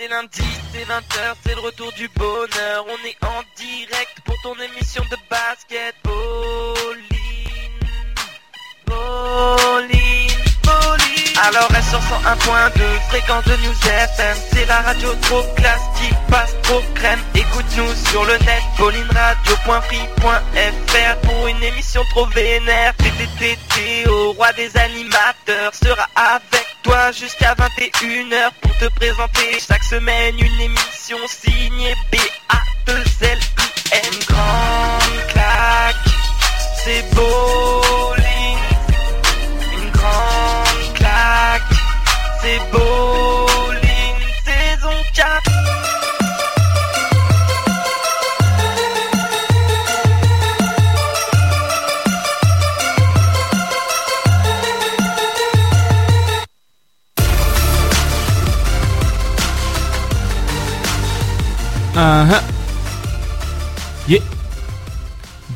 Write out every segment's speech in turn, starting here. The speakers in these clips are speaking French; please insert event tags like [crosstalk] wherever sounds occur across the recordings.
c'est lundi, c'est 20h, c'est le retour du bonheur. On est en direct pour ton émission de basket. Pauline, Pauline, Pauline. Alors elle sur 101.2, fréquence de News FM. C'est la radio trop classe qui passe trop crème. Écoute-nous sur le net, paulineradio.free.fr pour une émission trop vénère. TTTT au roi des animateurs sera avec toi jusqu'à 21h pour te présenter chaque semaine une émission signée B-A-2-L-I-N. Grande claque, c'est bowling. Une grande claque, c'est bowling. Yeah.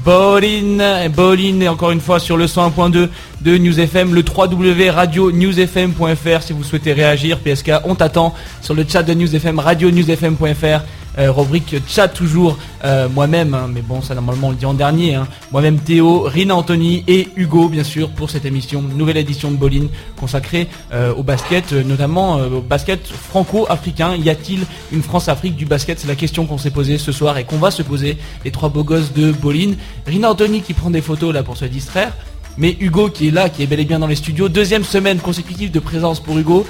Bolin, Bolin et encore une fois sur le 101.2 de News FM, le 3W radio newsfm.fr si vous souhaitez réagir. PSK, on t'attend sur le chat de News FM, radio newsfm.fr, euh, rubrique chat toujours, euh, moi-même, hein, mais bon ça normalement on le dit en dernier, hein. moi-même Théo, Rina Anthony et Hugo bien sûr pour cette émission, nouvelle édition de Bolin consacrée euh, au basket, euh, notamment au basket franco-africain. Y a-t-il une France-Afrique du basket? C'est la question qu'on s'est posée ce soir et qu'on va se poser, les trois beaux gosses de Bolin. Rina Anthony qui prend des photos là pour se distraire. Mais Hugo qui est là, qui est bel et bien dans les studios, deuxième semaine consécutive de présence pour Hugo.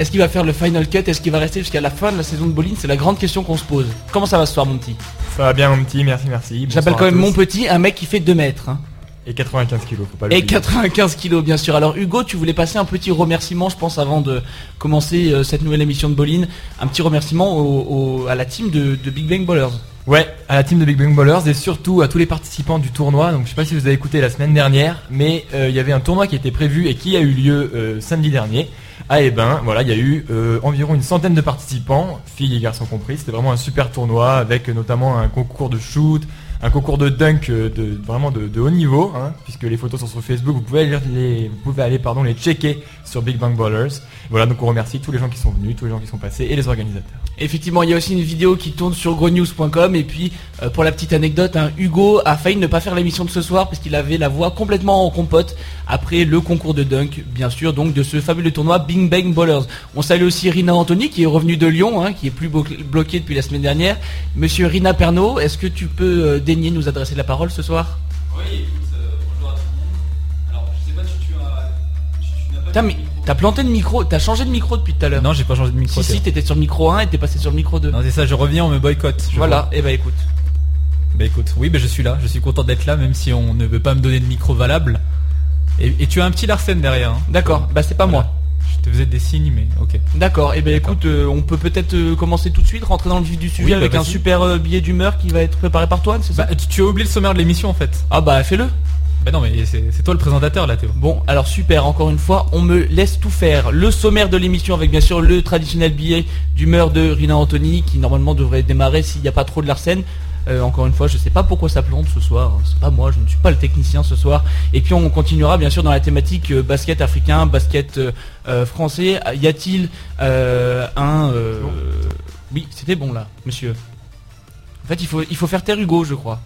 Est-ce qu'il va faire le final cut? Est-ce qu'il va rester jusqu'à la fin de la saison de bowling? C'est la grande question qu'on se pose. Comment ça va ce soir mon petit? Ça va bien mon petit, merci, merci. J'appelle quand même mon petit un mec qui fait 2 mètres. hein. Et 95 kilos, faut pas Et l'oublier. 95 kilos bien sûr. Alors Hugo, tu voulais passer un petit remerciement, je pense, avant de commencer euh, cette nouvelle émission de bowling. Un petit remerciement au- au- à la team de, de Big Bang Ballers. Ouais, à la team de Big Bang Ballers et surtout à tous les participants du tournoi. Donc je sais pas si vous avez écouté la semaine dernière, mais euh, il y avait un tournoi qui était prévu et qui a eu lieu euh, samedi dernier à Ebin. Voilà, il y a eu euh, environ une centaine de participants, filles et garçons compris. C'était vraiment un super tournoi avec euh, notamment un concours de shoot, un concours de dunk euh, de vraiment de, haut niveau, hein, puisque les photos sont sur Facebook. Vous pouvez aller les, vous pouvez aller les checker sur Big Bang Ballers. Voilà, donc on remercie tous les gens qui sont venus, tous les gens qui sont passés et les organisateurs. Effectivement, il y a aussi une vidéo qui tourne sur grownews.com et puis pour la petite anecdote, hein, Hugo a failli ne pas faire l'émission de ce soir parce qu'il avait la voix complètement en compote après le concours de dunk, bien sûr, donc de ce fabuleux tournoi Bing Bang Ballers. On salue aussi Rina Anthony qui est revenu de Lyon, hein, qui est plus blo- bloqué depuis la semaine dernière. Monsieur Rina Pernaud, est-ce que tu peux euh, daigner nous adresser la parole ce soir? Oui, écoute, euh, bonjour à tout le monde. Alors, je sais pas si tu as. tu t'as planté le micro, t'as changé de micro depuis tout à l'heure. Non, j'ai pas changé de micro. si si, t'étais sur le micro 1 et t'es passé sur le micro 2. Non, c'est ça, je reviens, on me boycotte. Voilà, vois. et bah écoute. Bah écoute, oui, bah, je suis là. Je suis content d'être là, même si on ne veut pas me donner de micro valable. Et, et tu as un petit Larsen derrière. hein. D'accord, bah c'est pas Voilà. moi. Je te faisais des signes, mais ok. D'accord, et ben D'accord. écoute, euh, on peut peut-être euh, commencer tout de suite, rentrer dans le vif du sujet Oui, bah, avec un super euh, billet d'humeur qui va être préparé par toi, c'est ça? Bah, tu, tu as oublié le sommaire de l'émission en fait. Ah bah fais-le. Bah non, mais c'est c'est toi le présentateur là, Théo. Bon, alors super, encore une fois, on me laisse tout faire. Le sommaire de l'émission avec bien sûr le traditionnel billet d'humeur de Rina Anthony qui normalement devrait démarrer s'il n'y a pas trop de Larsen. Euh, encore une fois, je sais pas pourquoi ça plante ce soir. C'est pas moi, je ne suis pas le technicien ce soir. Et puis on continuera bien sûr dans la thématique euh, basket africain, basket euh, français. Y a-t-il un Oui, c'était bon là, monsieur. En fait, il faut il faut faire taire Hugo, je crois.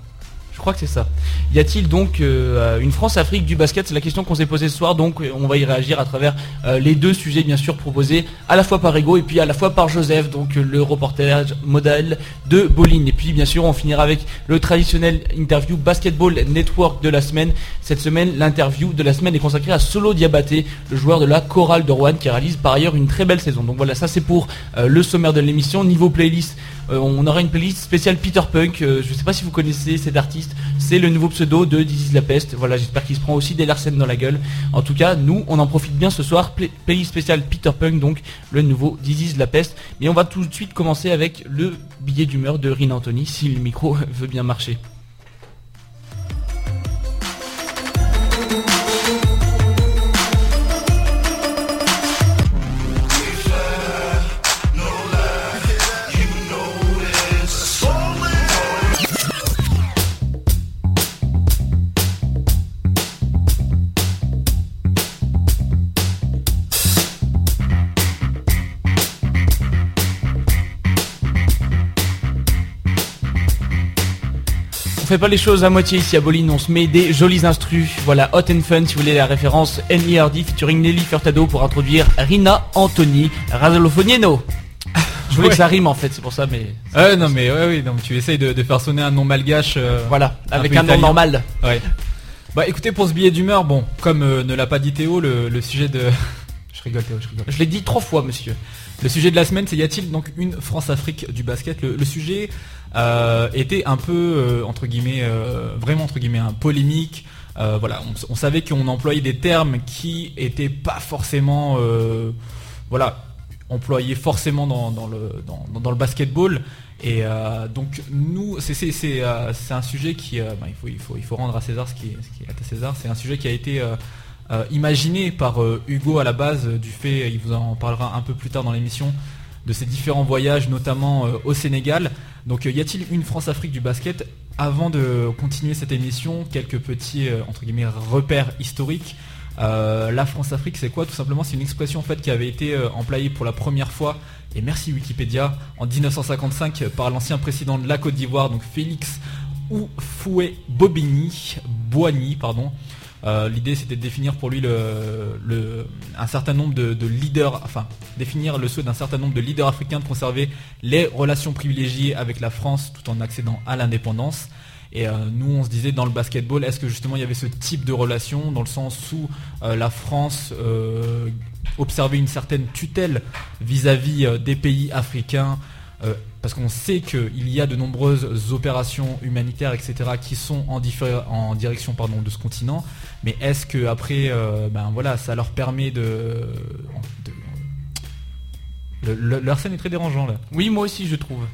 Je crois que c'est ça. Y a-t-il donc euh, une France-Afrique du basket? C'est la question qu'on s'est posée ce soir, donc on va y réagir à travers euh, les deux sujets bien sûr proposés à la fois par Ego et puis à la fois par Joseph, donc euh, le reportage modèle de Bolin. Et puis bien sûr on finira avec le traditionnel interview Basketball Network de la semaine. Cette semaine, l'interview de la semaine est consacrée à Solo Diabaté, le joueur de la chorale de Rouen qui réalise par ailleurs une très belle saison. Donc voilà, ça c'est pour le sommaire de l'émission. Niveau playlist, on aura une playlist spéciale Peter Punk. Euh, je sais pas si vous connaissez cet artiste. C'est le nouveau pseudo de This is la peste. Voilà, j'espère qu'il se prend aussi des Larsen dans la gueule. En tout cas, nous, on en profite bien ce soir. Play- playlist spéciale Peter Punk, donc le nouveau This is la peste. Mais on va tout de suite commencer avec le billet d'humeur de Rina Anthony, si le micro [laughs] veut bien marcher. Fait pas les choses à moitié ici à Bolin, on se met des jolis instrus. Voilà, Hot and Fun si vous voulez la référence NERD featuring Nelly Furtado pour introduire Rina Anthony Radolfonieno. Je voulais que ça rime en fait, c'est pour ça, mais Ouais, non, mais ouais, oui, donc tu essayes de, de faire sonner un nom malgache. euh, voilà, Un avec un nom normal. Ouais. Bah écoutez, pour ce billet d'humeur, bon, comme euh, ne l'a pas dit Théo, le, le sujet de... [laughs] je rigole Théo, je rigole. Je l'ai dit trois fois, monsieur. Le sujet de la semaine, c'est y a-t-il donc une France-Afrique du basket? Le, le sujet euh, était un peu euh, entre guillemets, euh, vraiment entre guillemets, un polémique. Euh, voilà, on, savait qu'on employait des termes qui étaient pas forcément, voilà, employés forcément dans, le dans, le basketball. Et donc nous, c'est un sujet qui, bah, il faut il faut il faut rendre à César ce qui est, à César. C'est un sujet qui a été imaginé par Hugo à la base du fait, il vous en parlera un peu plus tard dans l'émission, de ses différents voyages, notamment au Sénégal. Donc euh, y a-t-il une France-Afrique du basket Avant de continuer cette émission, quelques petits euh, entre guillemets repères historiques? Euh, la France-Afrique, c'est quoi? Tout simplement, c'est une expression en qui avait été employée pour la première fois, et merci Wikipédia, en 1955 par l'ancien président de la Côte d'Ivoire, donc Félix Oufoué Bobigny, Boigny, pardon. Euh, L'idée c'était de définir pour lui le, un certain nombre de, de leaders, enfin définir le souhait d'un certain nombre de leaders africains de conserver les relations privilégiées avec la France tout en accédant à l'indépendance. Et euh, nous on se disait dans le basketball, est-ce que justement il y avait ce type de relation dans le sens où euh, la France observait une certaine tutelle vis-à-vis des pays africains parce qu'on sait qu'il y a de nombreuses opérations humanitaires, etc., qui sont en, direction pardon, de ce continent. Mais est-ce que après, euh, ben voilà, ça leur permet de, de- le- le- leur scène est très dérangeant là. Oui, moi aussi je trouve.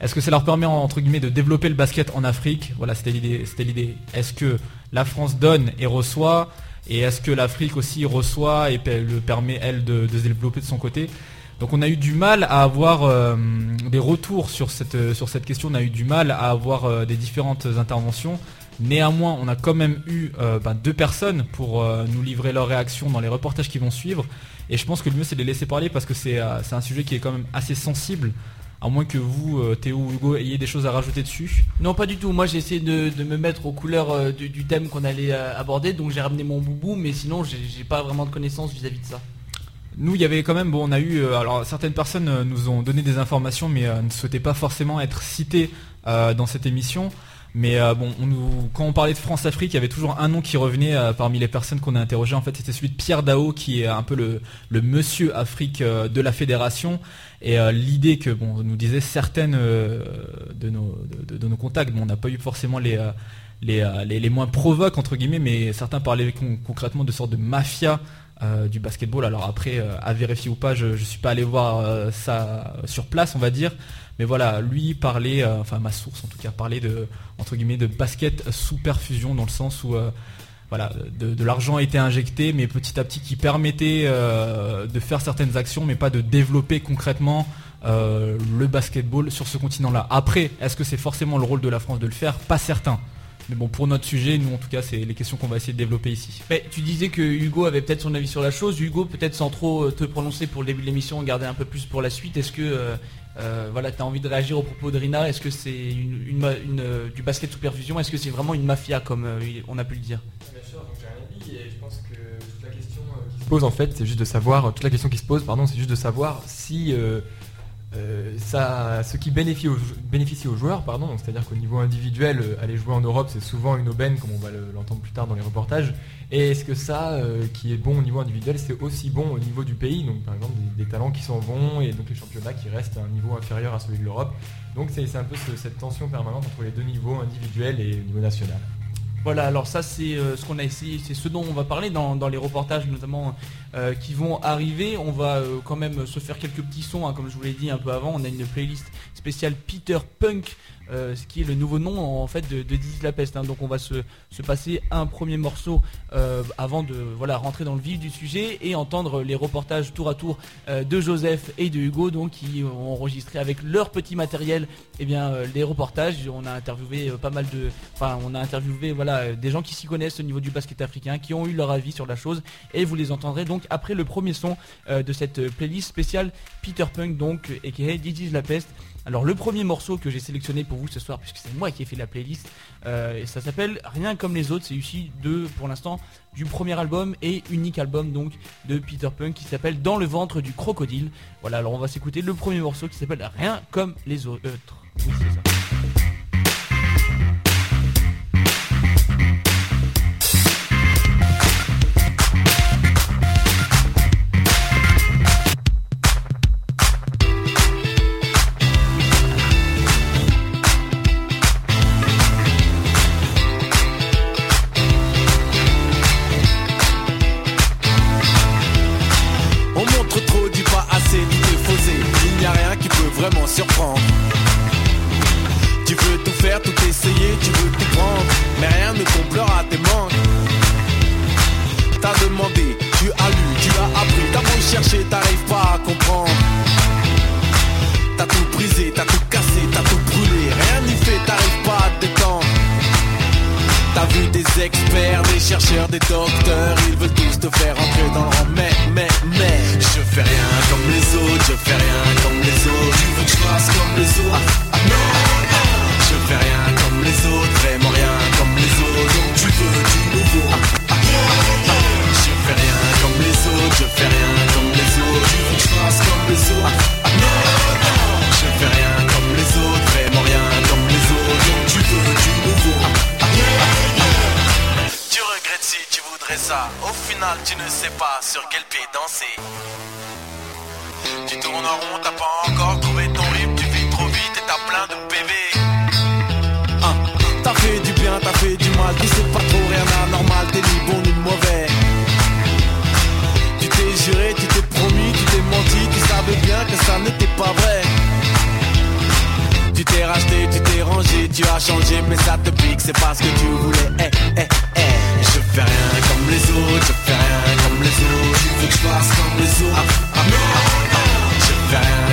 Est-ce que ça leur permet entre guillemets de développer le basket en Afrique? Voilà, c'était l'idée. C'était l'idée. Est-ce que la France donne et reçoit? Et est-ce que l'Afrique aussi reçoit et le permet elle de, de se développer de son côté? Donc on a eu du mal à avoir euh, des retours sur cette euh, sur cette question. On a eu du mal à avoir euh, des différentes interventions. Néanmoins, on a quand même eu ben, deux personnes pour nous livrer leurs réactions dans les reportages qui vont suivre. Et je pense que le mieux c'est de les laisser parler parce que c'est un sujet qui est quand même assez sensible. À moins que vous, Théo ou Hugo, ayez des choses à rajouter dessus. Non, pas du tout. Moi, j'ai essayé de, me mettre aux couleurs du, du thème qu'on allait aborder, donc j'ai ramené mon boubou, mais sinon, j'ai pas vraiment de connaissances vis-à-vis de ça. Nous, il y avait quand même, bon, on a eu, euh, alors certaines personnes euh, nous ont donné des informations, mais euh, ne souhaitaient pas forcément être citées dans cette émission. Mais bon, quand on parlait de France-Afrique, il y avait toujours un nom qui revenait parmi les personnes qu'on a interrogées. En fait, c'était celui de Pierre Dao, qui est un peu le, monsieur Afrique de la fédération. Et l'idée que, bon, nous disaient certaines de, nos, contacts, bon, on n'a pas eu forcément les, les, les, moins provoques, entre guillemets, mais certains parlaient con- concrètement de sorte de mafia euh, du basketball. Alors après, euh, à vérifier ou pas, je ne suis pas allé voir euh, ça sur place, on va dire. Mais voilà, lui parlait, euh, enfin ma source en tout cas, parlait de entre guillemets de basket sous perfusion dans le sens où voilà, de, de l'argent a été injecté, mais petit à petit qui permettait de faire certaines actions, mais pas de développer concrètement le basketball sur ce continent-là. Après, est-ce que c'est forcément le rôle de la France de le faire? Pas certain. Mais bon, pour notre sujet, nous en tout cas, c'est les questions qu'on va essayer de développer ici. Mais tu disais que Hugo avait peut-être son avis sur la chose. Hugo, peut-être sans trop euh, te prononcer pour le début de l'émission, garder un peu plus pour la suite. Est-ce que euh, euh, voilà, tu as envie de réagir au propos de Rina? Est-ce que c'est une, une ma- une, euh, du basket sous perfusion? Est-ce que c'est vraiment une mafia comme euh, on a pu le dire? Bien sûr, donc j'ai un avis et je pense que toute la question qui se pose en fait, c'est juste de savoir, toute la question qui se pose, pardon, c'est juste de savoir si euh, ce qui bénéficie aux, joueurs, c'est-à-dire qu'au niveau individuel, euh, aller jouer en Europe, c'est souvent une aubaine, comme on va le- l'entendre plus tard dans les reportages. Et est-ce que ça, euh, qui est bon au niveau individuel, c'est aussi bon au niveau du pays? Donc par exemple des, talents qui sont bons et donc les championnats qui restent à un niveau inférieur à celui de l'Europe. Donc c'est un peu ce- cette tension permanente entre les deux niveaux, individuel et niveau national. Voilà, alors ça c'est euh, ce qu'on a essayé, c'est ce dont on va parler dans, les reportages notamment euh, qui vont arriver. On va euh, quand même se faire quelques petits sons, hein, comme je vous l'ai dit un peu avant. On a une playlist spéciale Peter Punk, euh, ce qui est le nouveau nom en fait de, de la peste. Hein. Donc on va se, passer un premier morceau euh, avant de voilà rentrer dans le vif du sujet et entendre les reportages tour à tour euh, de Joseph et de Hugo donc qui ont enregistré avec leur petit matériel eh bien les reportages. On a interviewé pas mal de, enfin on a interviewé voilà des gens qui s'y connaissent au niveau du basket africain, qui ont eu leur avis sur la chose et vous les entendrez donc après le premier son de cette playlist spéciale Peter Punk donc et qui est Dizzy la peste. Alors le premier morceau que j'ai sélectionné pour vous ce soir, puisque c'est moi qui ai fait la playlist, euh, et ça s'appelle Rien comme les autres, c'est issu de, pour l'instant, du premier album et unique album donc de Peter Punk qui s'appelle Dans le ventre du crocodile. Voilà, alors on va s'écouter le premier morceau qui s'appelle Rien comme les autres. chercheurs, des docteurs, ils veulent tous te faire entrer dans le rang. Mais, mais, mais, je fais rien tu ne sais pas sur quel pied danser. Tu tournes en rond, t'as pas encore trouvé ton rythme, tu vis trop vite et t'as plein de PV. Ah, t'as fait du bien, t'as fait du mal, tu sais pas trop rien d'anormal, t'es ni bon ni mauvais. Tu t'es juré, tu t'es promis, tu t'es menti, tu savais bien que ça n'était pas vrai. Tu t'es racheté, tu t'es rangé, tu as changé, mais ça te pique, c'est parce que tu voulais. Hey, hey. les autres, je fais comme les autres, tu veux que je fasse comme les. Ah ah, ah, ah, ah, je fais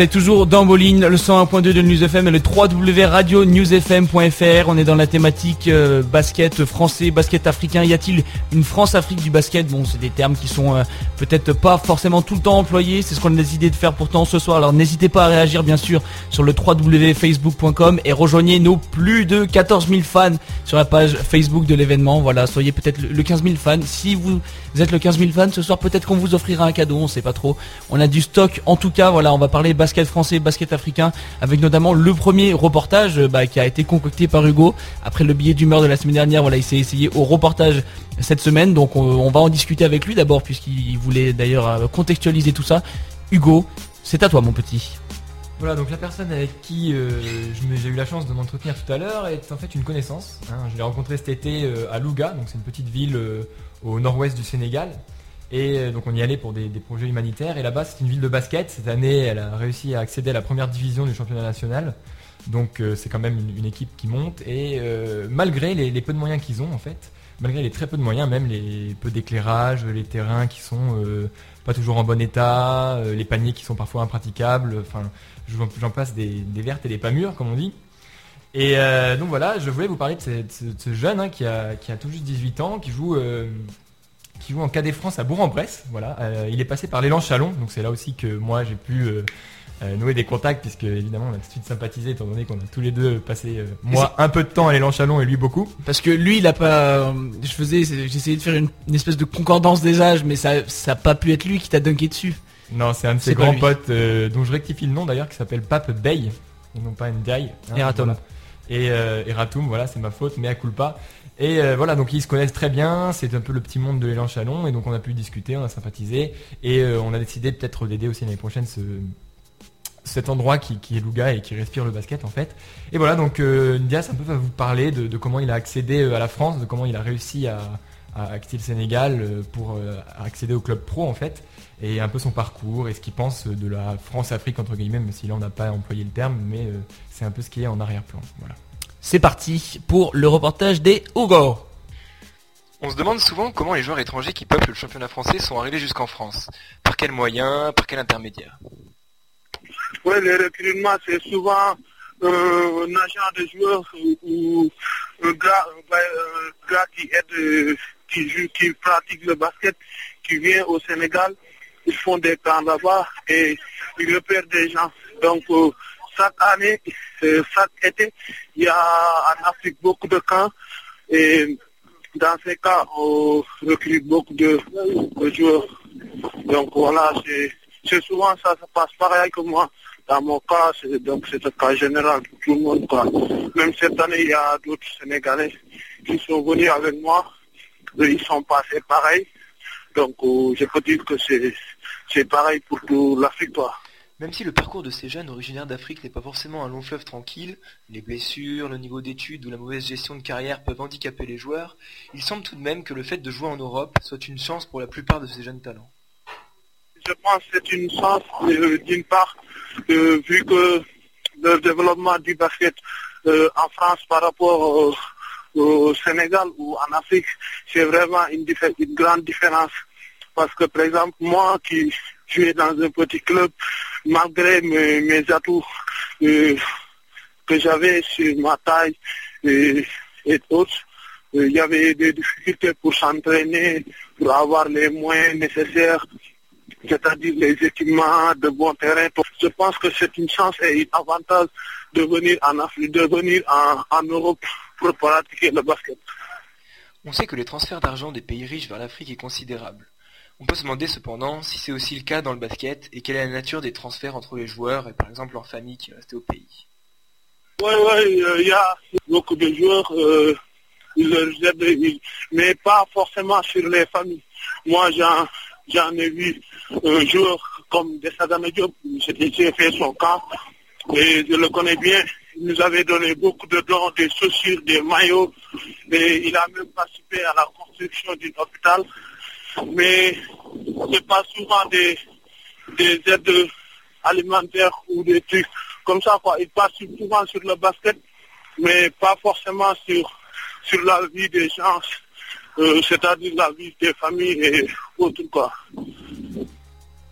Allez, toujours dans Moline, le 101.2 de News FM et le www.radio-newsfm.fr. On est dans la thématique euh, basket français, basket africain. Y a-t-il une France-Afrique du basket? Bon, c'est des termes qui sont euh, peut-être pas forcément tout le temps employés. C'est ce qu'on a décidé de faire pourtant ce soir. Alors n'hésitez pas à réagir bien sûr sur le www.facebook.com et rejoignez nos plus de 14 000 fans sur la page Facebook de l'événement. Voilà, soyez peut-être le 15 000 fans. Si vous êtes le 15 000 fans ce soir, peut-être qu'on vous offrira un cadeau. On sait pas trop. On a du stock. En tout cas, voilà, on va parler basket français, basket africain, avec notamment le premier reportage bah, qui a été concocté par Hugo. Après le billet d'humeur de la semaine dernière, voilà, il s'est essayé au reportage cette semaine, donc on, va en discuter avec lui d'abord, puisqu'il voulait d'ailleurs euh, contextualiser tout ça. Hugo, c'est à toi mon petit. Voilà, donc la personne avec qui euh, j'ai eu la chance de m'entretenir tout à l'heure est en fait une connaissance. Hein. Je l'ai rencontré cet été à Louga, donc c'est une petite ville au nord-ouest du Sénégal. Et euh, donc on y allait pour des, projets humanitaires. Et là-bas, c'est une ville de basket. Cette année, elle a réussi à accéder à la première division du championnat national. Donc euh, c'est quand même une, équipe qui monte. Et euh, malgré les, peu de moyens qu'ils ont, en fait, malgré les très peu de moyens, même les peu d'éclairage, les terrains qui sont pas toujours en bon état, les paniers qui sont parfois impraticables. Enfin, j'en passe des, vertes et des pas mûres, comme on dit. Et donc voilà, je voulais vous parler de ce, jeune hein, qui, a, tout juste 18 ans, qui joue qui joue en KD France à Bourg-en-Bresse. Voilà, euh, il est passé par l'élan Chalon, donc c'est là aussi que moi j'ai pu euh, euh, nouer des contacts puisque évidemment on a tout de suite sympathisé étant donné qu'on a tous les deux passé moi un peu de temps à l'élan Chalon et lui beaucoup. Parce que lui il a pas, je faisais, j'essayais de faire une, espèce de concordance des âges, mais ça, ça a pas pu être lui qui t'a dunké dessus. Non, c'est un de ses grands potes dont je rectifie le nom d'ailleurs qui s'appelle Pape Bay, et non pas Ndiaye. Hein, Eratum. Et Eratum, voilà, c'est ma faute, mais à culpa. Et euh, voilà, donc ils se connaissent très bien, c'est un peu le petit monde de l'élan Chalon, et donc on a pu discuter, on a sympathisé, et euh, on a décidé peut-être d'aider aussi l'année prochaine ce, cet endroit qui, est Louga et qui respire le basket en fait. Et voilà, donc euh, Ndias un peu va vous parler de, comment il a accédé à la France, de comment il a réussi à, à quitter le Sénégal pour accéder au club pro en fait, et un peu son parcours et ce qu'il pense de la France-Afrique entre guillemets, même si là on n'a pas employé le terme, mais c'est un peu ce qui est en arrière-plan. Voilà. C'est parti pour le reportage des Hugo. On se demande souvent comment les joueurs étrangers qui peuplent le championnat français sont arrivés jusqu'en France. Par quels moyens, par quel intermédiaire? Oui, le recrutement, c'est souvent euh, un agent de joueurs ou un gars, qui qui, qui pratique le basket, qui vient au Sénégal. Ils font des camps là-bas et ils repèrent des gens. Donc, euh, chaque année, euh, chaque été, il y a en Afrique beaucoup de camps et dans ces cas, on recrute beaucoup de, joueurs. Donc voilà, c'est souvent ça se passe pareil que moi. Dans mon cas, donc c'est un cas général pour tout le monde. Même cette année, il y a d'autres Sénégalais qui sont venus avec moi. Ils sont passés pareil. Donc euh, je peux dire que c'est pareil pour toute l'Afrique. Même si le parcours de ces jeunes originaires d'Afrique n'est pas forcément un long fleuve tranquille, les blessures, le niveau d'études ou la mauvaise gestion de carrière peuvent handicaper les joueurs, il semble tout de même que le fait de jouer en Europe soit une chance pour la plupart de ces jeunes talents. Je pense que c'est une chance euh, d'une part, euh, vu que le développement du basket euh, en France par rapport au Sénégal ou en Afrique, c'est vraiment une, grande différence. Parce que par exemple, moi qui jouais dans un petit club, malgré mes, atouts que j'avais sur ma taille et, autres, euh, il y avait des difficultés pour s'entraîner, pour avoir les moyens nécessaires, c'est-à-dire les équipements de bon terrain. Je pense que c'est une chance et un avantage de venir en Afrique, de venir en, en Europe pour pratiquer le basket. On sait que les transferts d'argent des pays riches vers l'Afrique est considérable. On peut se demander cependant si c'est aussi le cas dans le basket et quelle est la nature des transferts entre les joueurs et par exemple leur famille qui est restée au pays. Oui, oui, il y a beaucoup de joueurs, euh, mais pas forcément sur les familles. Moi, j'en ai vu un joueur comme Dessadame Diop, j'ai fait son camp et je le connais bien. Il nous avait donné beaucoup de dons, des chaussures, des maillots et il a même participé à la construction d'un hôpital mais c'est pas souvent des, des aides alimentaires ou des trucs comme ça quoi. Ils passent souvent sur le basket, mais pas forcément sur, sur la vie des gens, euh, c'est-à-dire la vie des familles et autres quoi.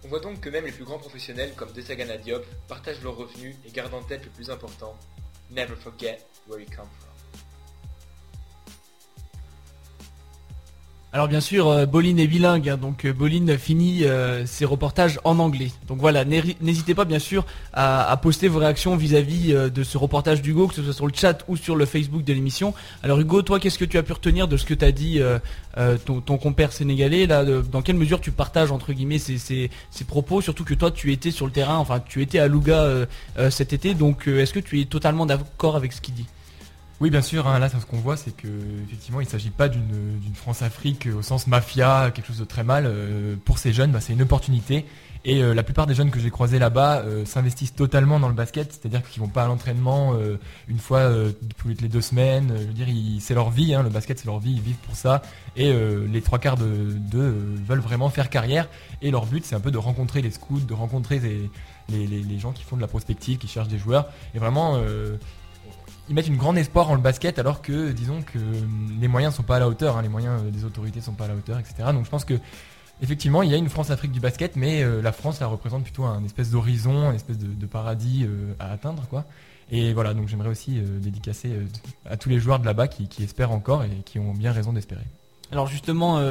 On voit donc que même les plus grands professionnels comme Desagana Diop partagent leurs revenus et gardent en tête le plus important, never forget where you come from. Alors bien sûr, euh, Boline est bilingue, hein, donc euh, Boline finit euh, ses reportages en anglais. Donc voilà, n'hésitez pas bien sûr à, poster vos réactions vis-à-vis de ce reportage d'Hugo, que ce soit sur le chat ou sur le Facebook de l'émission. Alors Hugo, toi, qu'est-ce que tu as pu retenir de ce que t'as dit ton, compère sénégalais là Dans quelle mesure tu partages entre guillemets ces, propos Surtout que toi, tu étais sur le terrain, enfin tu étais à Louga cet été, donc est-ce que tu es totalement d'accord avec ce qu'il dit? Oui, bien sûr. hein, là, ce qu'on voit, c'est que effectivement, il ne s'agit pas d'une France-Afrique au sens mafia, quelque chose de très mal. Euh, pour ces jeunes, bah, c'est une opportunité. Et euh, la plupart des jeunes que j'ai croisés là-bas euh, s'investissent totalement dans le basket, c'est-à-dire qu'ils vont pas à l'entraînement une fois toutes les deux semaines. Je veux dire, c'est leur vie, hein, le basket c'est leur vie, ils vivent pour ça. Et les trois quarts de- d'eux veulent vraiment faire carrière. Et leur but, c'est un peu de rencontrer les scouts, de rencontrer les, gens qui font de la prospective, qui cherchent des joueurs. Et vraiment, ils mettent une grande espoir en le basket alors que disons que euh, les moyens sont pas à la hauteur, hein, les moyens euh, des autorités sont pas à la hauteur, etc. Donc je pense que effectivement il y a une France-Afrique du basket, mais euh, la France la représente plutôt un espèce d'horizon, un espèce de, paradis euh, à atteindre. Et voilà, donc j'aimerais aussi dédicacer à tous les joueurs de là-bas qui, espèrent encore et qui ont bien raison d'espérer. Alors justement,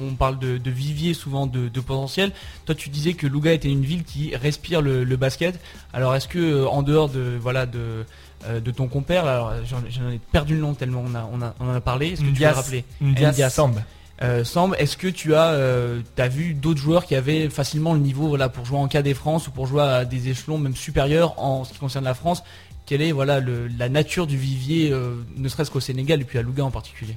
on parle de, vivier souvent de, potentiel. Toi, tu disais que Louga était une ville qui respire le, le basket. Alors est-ce que en dehors de voilà de euh, de ton compère, alors j'en ai perdu le nom tellement on a on, a, on en a parlé. Est-ce que tu peux le rappeler Ndias Ndias. Samb. Euh, Samb, est-ce que tu as, euh, vu d'autres joueurs qui avaient facilement le niveau voilà, pour jouer en KD France ou pour jouer à des échelons même supérieurs en ce qui concerne la France? Quelle est voilà, le- la nature du vivier, ne serait-ce qu'au Sénégal et puis à Louga en particulier?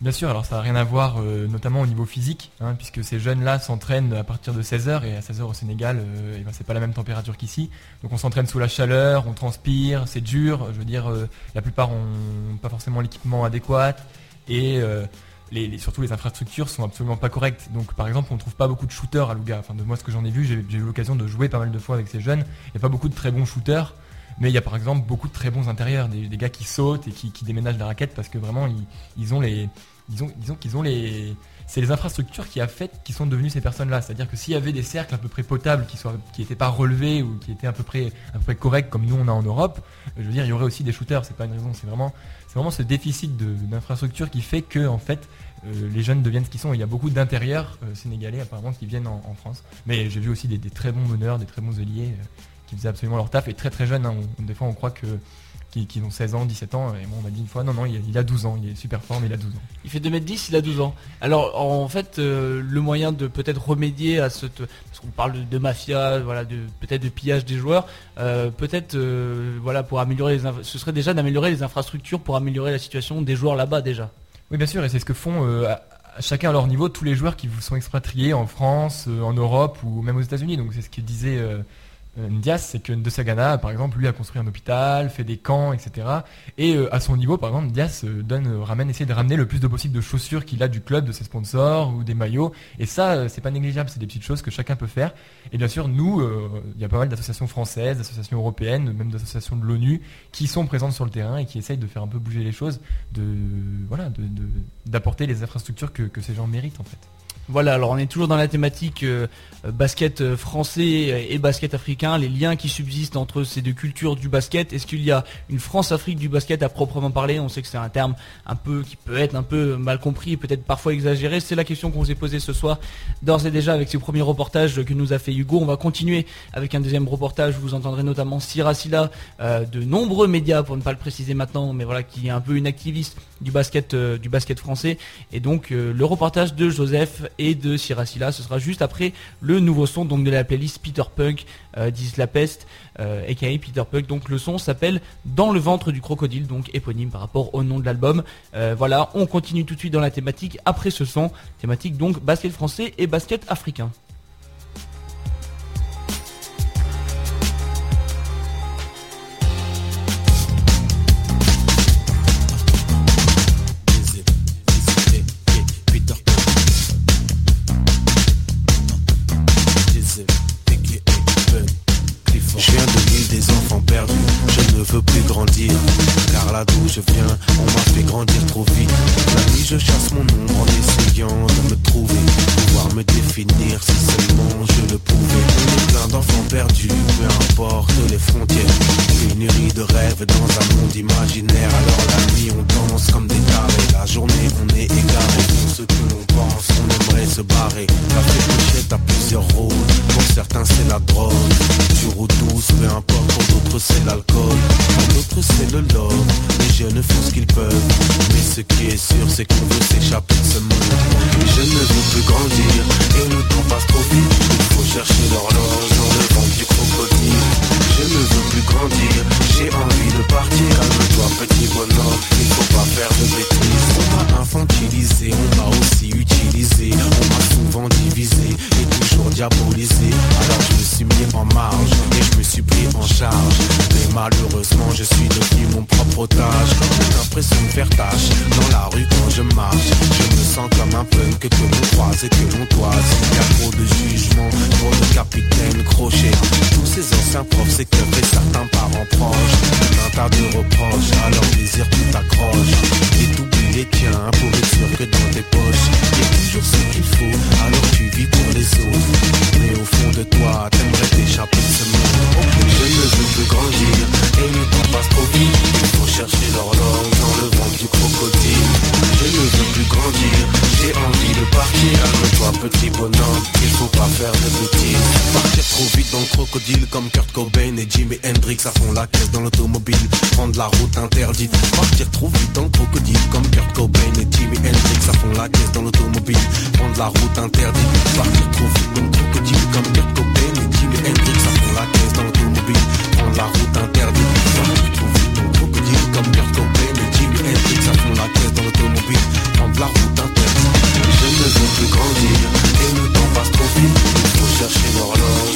Bien sûr, alors ça n'a rien à voir euh, notamment au niveau physique, hein, puisque ces jeunes-là s'entraînent à partir de 16h et à 16h au Sénégal, euh, ben, c'est pas la même température qu'ici. Donc on s'entraîne sous la chaleur, on transpire, c'est dur, je veux dire, euh, la plupart ont pas forcément l'équipement adéquat et surtout les infrastructures sont absolument pas correctes. Donc par exemple, on trouve pas beaucoup de shooters à Louga. Enfin, de moi ce que j'en ai vu, j'ai eu l'occasion de jouer pas mal de fois avec ces jeunes. Il n'y a pas beaucoup de très bons shooters. Mais il y a par exemple beaucoup de très bons intérieurs, des, gars qui sautent et qui, déménagent la raquette parce que vraiment ils, ils ont les, disons, disons qu'ils ont les, c'est les infrastructures qui a fait qui sont devenues ces personnes-là. C'est-à-dire que s'il y avait des cercles à peu près potables qui soient, n'étaient pas relevés ou qui étaient à peu près, corrects comme nous on a en Europe, je veux dire, il y aurait aussi des shooters. C'est pas une raison. C'est vraiment, c'est vraiment ce déficit d'infrastructures qui fait que en fait euh, les jeunes deviennent ce qu'ils sont. Il y a beaucoup d'intérieurs euh, sénégalais apparemment qui viennent en, France. Mais j'ai vu aussi des, des très bons meneurs, des très bons ailiers euh, qui faisaient absolument leur taf et très très jeunes. hein. On- des fois on croit que qu'ils qu'ils ont 16 ans, 17 ans, et moi on m'a dit une fois, non, non, il a, il a 12 ans, il est super fort, mais il a 12 ans. Il fait 2m10, il a 12 ans. Alors en fait, euh, le moyen de peut-être remédier à cette... Parce qu'on parle de, de mafia, voilà, de peut-être de pillage des joueurs, euh, peut-être euh, voilà, pour améliorer les... Ce serait déjà d'améliorer les infrastructures pour améliorer la situation des joueurs là-bas déjà. Oui, bien sûr, et c'est ce que font à, à chacun à leur niveau tous les joueurs qui vous sont expatriés en France, en Europe ou même aux États-Unis. Donc c'est ce que disait Ndias, c'est que De Sagana, par exemple, lui a construit un hôpital, fait des camps, etc. Et euh, à son niveau, par exemple, Ndias euh, euh, essaie de ramener le plus de possible de chaussures qu'il a du club, de ses sponsors ou des maillots. Et ça, euh, c'est pas négligeable, c'est des petites choses que chacun peut faire. Et bien sûr, nous, euh, il y a pas mal d'associations françaises, d'associations européennes, même d'associations de l'ONU qui sont présentes sur le terrain et qui essayent de faire un peu bouger les choses, de voilà, d'apporter les infrastructures que ces gens méritent en fait. Voilà, alors on est toujours dans la thématique euh, basket euh, français et basket africain, les liens qui subsistent entre ces deux cultures du basket. Est-ce qu'il y a une France-Afrique du basket à proprement parler? On sait que c'est un terme un peu qui peut être un peu mal compris, peut-être parfois exagéré. C'est la question qu'on vous est posée ce soir, d'ores et déjà avec ce premier reportage que nous a fait Hugo. On va continuer avec un deuxième reportage. Vous entendrez notamment Sira Silla, euh, de nombreux médias pour ne pas le préciser maintenant, mais voilà qui est un peu une activiste du basket du basket français. Et donc le reportage de Joseph et de Siracilla, ce sera juste après le nouveau son donc de la playlist Peter Punk, euh, la peste, euh, aka Peter Punk. Donc le son s'appelle Dans le ventre du crocodile, donc éponyme par rapport au nom de l'album. Euh, voilà, on continue tout de suite dans la thématique après ce son, thématique donc basket français et basket africain. Comme Kurt Cobain et Jimi Hendrix À fond la caisse dans l'automobile. Prendre la route interdite Partir trop vite le crocodile Comme Kurt Cobain et Jimi Hendrix À fond la caisse dans l'automobile. Prendre la route interdite Partir trop vite le crocodile Comme Kurt Cobain et Jimi Hendrix À fond la caisse dans l'automobile. Prendre la route interdite Partir trop vite le crocodile Comme Kurt Cobain et Jimi Hendrix À fond la caisse dans l'automobile. Prendre la route interdite. Je ne veux plus grandir Et le temps passe trop vite. Il faut chercher l'horloge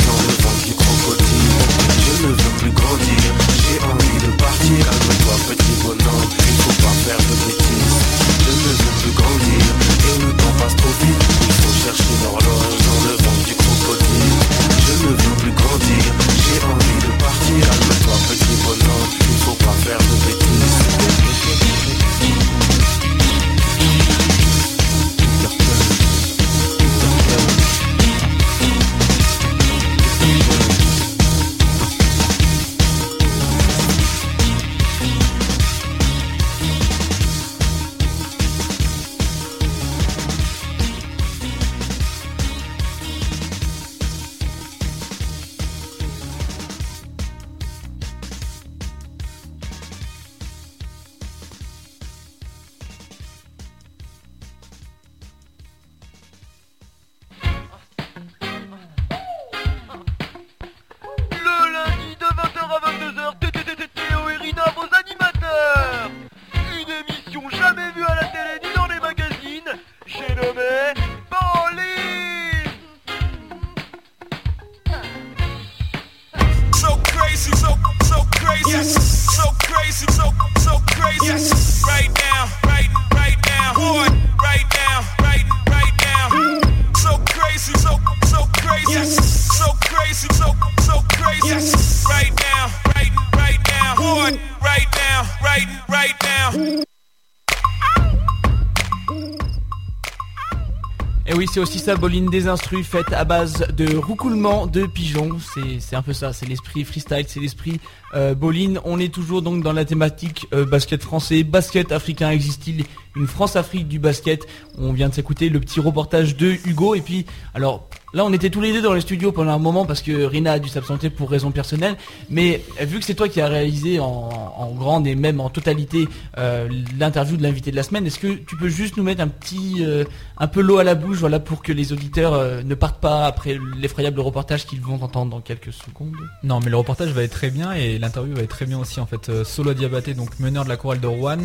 c'est aussi ça, Boline des instrus faites à base de roucoulement de pigeons. C'est, c'est un peu ça, c'est l'esprit freestyle, c'est l'esprit euh, Boline. On est toujours donc dans la thématique euh, basket français, basket africain. Existe-t-il une France-Afrique du basket? On vient de s'écouter le petit reportage de Hugo. Et puis, alors là, on était tous les deux dans les studios pendant un moment parce que Rina a dû s'absenter pour raisons personnelles. Mais euh, vu que c'est toi qui as réalisé en, grande et même en totalité euh, l'interview de l'invité de la semaine, est-ce que tu peux juste nous mettre un petit, euh, un peu l'eau à la bouche, voilà, pour que les auditeurs ne partent pas après l'effroyable reportage qu'ils vont entendre dans quelques secondes? Non, mais le reportage va être très bien et l'interview va être très bien aussi en fait. Solo Diabaté, donc meneur de la chorale de Rouen,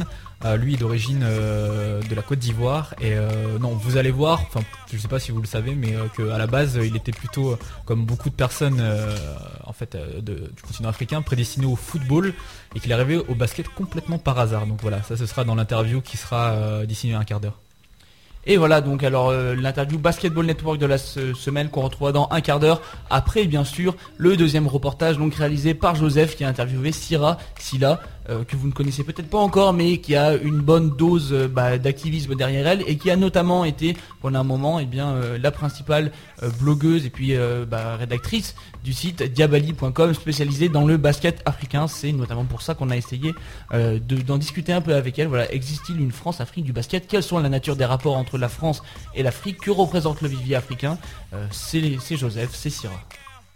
lui est d'origine euh, de la Côte d'Ivoire et euh, non, vous allez voir, enfin, je sais pas si vous le savez, mais euh, qu'à la base, euh, il était plutôt euh, comme beaucoup de personnes euh, euh, du continent africain prédestiné au football et qu'il est arrivé au basket complètement par hasard. Donc voilà, ça ce sera dans l'interview qui sera euh, d'ici un quart d'heure. Et voilà donc alors euh, l'interview Basketball Network de la se- semaine qu'on retrouvera dans un quart d'heure. Après bien sûr le deuxième reportage donc réalisé par Joseph qui a interviewé Syrah, Silla, euh, que vous ne connaissez peut-être pas encore, mais qui a une bonne dose euh, bah, d'activisme derrière elle et qui a notamment été pendant un moment, eh euh, la principale blogueuse et puis bah, rédactrice du site diabali.com spécialisée dans le basket africain. C'est notamment pour ça qu'on a essayé de- d'en discuter un peu avec elle. Voilà, existe-t-il une France-Afrique du basket? Quelles sont la nature des rapports entre la France et l'Afrique? Que représente le vivier africain? C'est Joseph, c'est Syrah.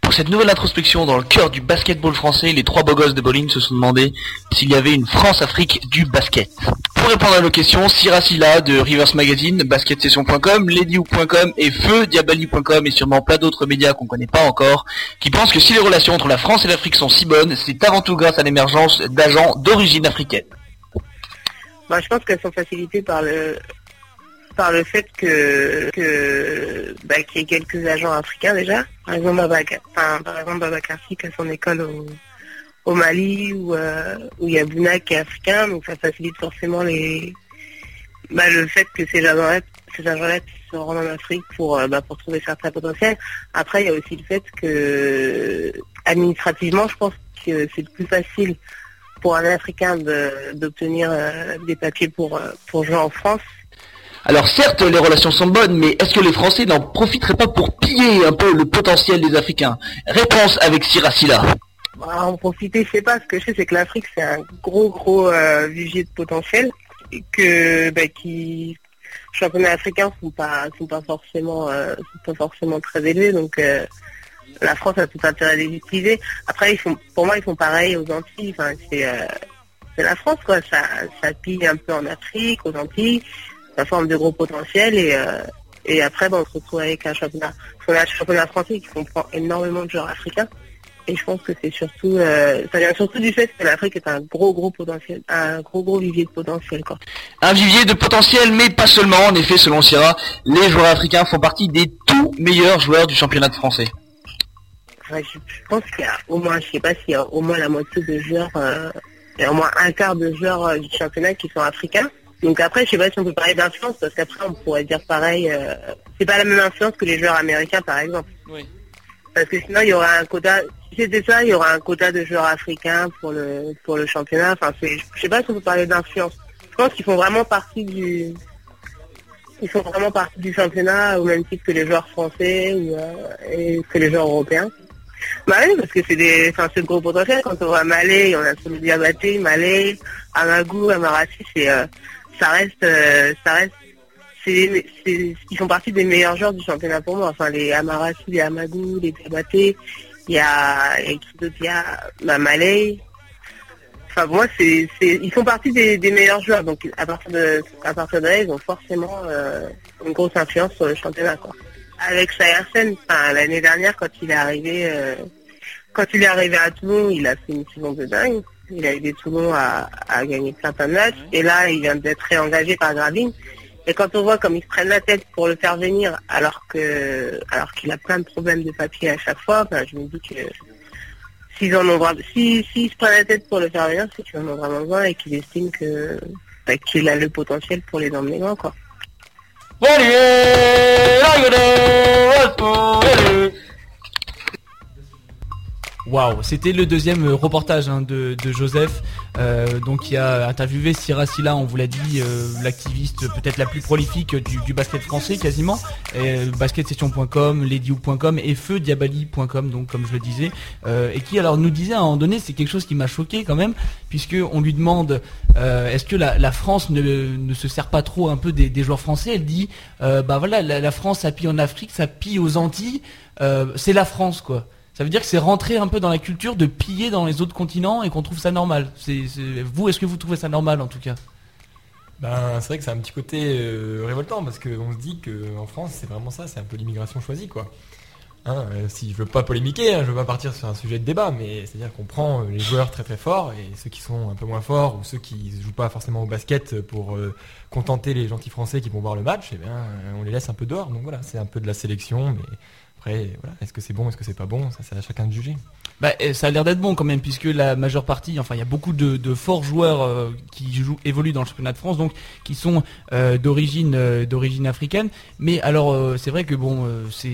Pour cette nouvelle introspection dans le cœur du basketball français, les trois beaux gosses de Bolin se sont demandé s'il y avait une France-Afrique du basket. Pour répondre à nos questions, Siracila de Rivers Magazine, basketsession.com, lediou.com et feudiabali.com et sûrement plein d'autres médias qu'on connaît pas encore, qui pensent que si les relations entre la France et l'Afrique sont si bonnes, c'est avant tout grâce à l'émergence d'agents d'origine africaine. Bah, je pense qu'elles sont facilitées par le par le fait que, bah, qu'il y ait quelques agents africains déjà. Par exemple, Babacar, enfin, par exemple Babacar a son école au, au Mali où, euh, où il y a Bouna qui est africain, donc ça facilite forcément les bah, le fait que ces agents-là ces agents-là se rendent en Afrique pour, euh, bah, pour trouver certains potentiels. Après, il y a aussi le fait que administrativement, je pense que c'est plus facile pour un Africain de- d'obtenir euh, des papiers pour, euh, pour jouer en France. Alors certes, les relations sont bonnes, mais est-ce que les Français n'en profiteraient pas pour piller un peu le potentiel des Africains? Réponse avec Siracila. Bah, en profiter, je sais pas. Ce que je sais, c'est que l'Afrique, c'est un gros, gros euh, de potentiel et que bah, qui championnats africains sont pas sont pas forcément euh, sont pas forcément très élevés. Donc euh, la France a tout intérêt à les utiliser. Après, ils font, pour moi, ils font pareil aux Antilles. Enfin, c'est euh, la France, quoi. Ça, ça pille un peu en Afrique, aux Antilles. Ça forme de gros potentiels et euh, et après, bah, on se retrouve avec un championnat, a un championnat français qui comprend énormément de joueurs africains. Et je pense que c'est surtout, euh, ça vient surtout du fait que l'Afrique est un gros gros potentiel, un gros gros vivier de potentiel quoi. Un vivier de potentiel, mais pas seulement. En effet, selon Sierra, les joueurs africains font partie des tout meilleurs joueurs du championnat de français. Ouais, je, je pense qu'il y a au moins, je sais pas s'il y a au moins la moitié de joueurs, euh, il y a au moins un quart de joueurs euh, du championnat qui sont africains. Donc après, je sais pas si on peut parler d'influence parce qu'après on pourrait dire pareil, euh, c'est pas la même influence que les joueurs américains par exemple. Oui. Parce que sinon il y aura un quota, si c'était ça, il y aura un quota de joueurs africains pour le pour le championnat. Enfin, c'est, je sais pas si on peut parler d'influence. Je pense qu'ils font vraiment partie du, ils font vraiment partie du championnat au même titre que les joueurs français ou, euh, et que les joueurs européens. Bah oui, parce que c'est des, enfin, c'est de gros potentiel. Quand on voit Malé, on a Solo Diabaté, Malé, Amagou, Amarassi, c'est, euh, ça reste, euh, ça reste, ils font partie des meilleurs joueurs du championnat pour moi. Enfin, les Amarassi, les Amagou, les Diabaté, il y a, il y a. Enfin, moi, c'est, c'est, ils font partie des, meilleurs joueurs. Donc, à partir de, là, ils ont forcément euh, une grosse influence sur le championnat, quoi. Avec Sayersen, l'année dernière, quand il est arrivé, euh, quand il est arrivé à Toulon, il a fait une saison de dingue. Il a aidé Toulon à, à gagner plein de matchs. Et là, il vient d'être réengagé par Gravine. Et quand on voit comme ils se prennent la tête pour le faire venir, alors que, alors qu'il a plein de problèmes de papier à chaque fois, ben, je me dis que s'ils en ont vraiment, si, s'ils se prennent la tête pour le faire venir, c'est qu'ils en ont vraiment besoin et qu'ils estiment que, ben, qu'il a le potentiel pour les emmener loin, quoi. Waouh, c'était le deuxième euh, reportage hein, de, de Joseph, euh, donc qui a interviewé Syrah Silla, on vous l'a dit, euh, l'activiste peut-être la plus prolifique du, basket français quasiment, basketsession.com, lediou.com et feudiabali.com, donc comme je le disais, et qui alors nous disait à un moment donné, c'est quelque chose qui m'a choqué quand même, puisque on lui demande est-ce que la, France ne, ne se sert pas trop un peu des, joueurs français? Elle dit bah voilà, la, la France ça pille en Afrique, ça pille aux Antilles, c'est la France quoi. Ça veut dire que c'est rentré un peu dans la culture de piller dans les autres continents et qu'on trouve ça normal. Vous, est-ce que vous trouvez ça normal en tout cas? Ben, c'est vrai que c'est un petit côté euh, révoltant parce qu'on se dit qu'en France, c'est vraiment ça, c'est un peu l'immigration choisie, quoi. Hein, euh, si je veux pas polémiquer, hein, je veux pas partir sur un sujet de débat, mais c'est-à-dire qu'on prend euh, les joueurs très très forts et ceux qui sont un peu moins forts ou ceux qui jouent pas forcément au basket pour contenter les gentils français qui vont voir le match, et bien on les laisse un peu dehors. Donc voilà, c'est un peu de la sélection, mais Après, voilà, est-ce que c'est bon, est-ce que c'est pas bon Ça, c'est à chacun de juger. Bah, ça a l'air d'être bon quand même, puisque la majeure partie, enfin, il y a beaucoup de, forts joueurs euh, qui jouent, évoluent dans le championnat de France, donc qui sont euh, d'origine, euh, d'origine africaine. Mais alors, c'est vrai que bon,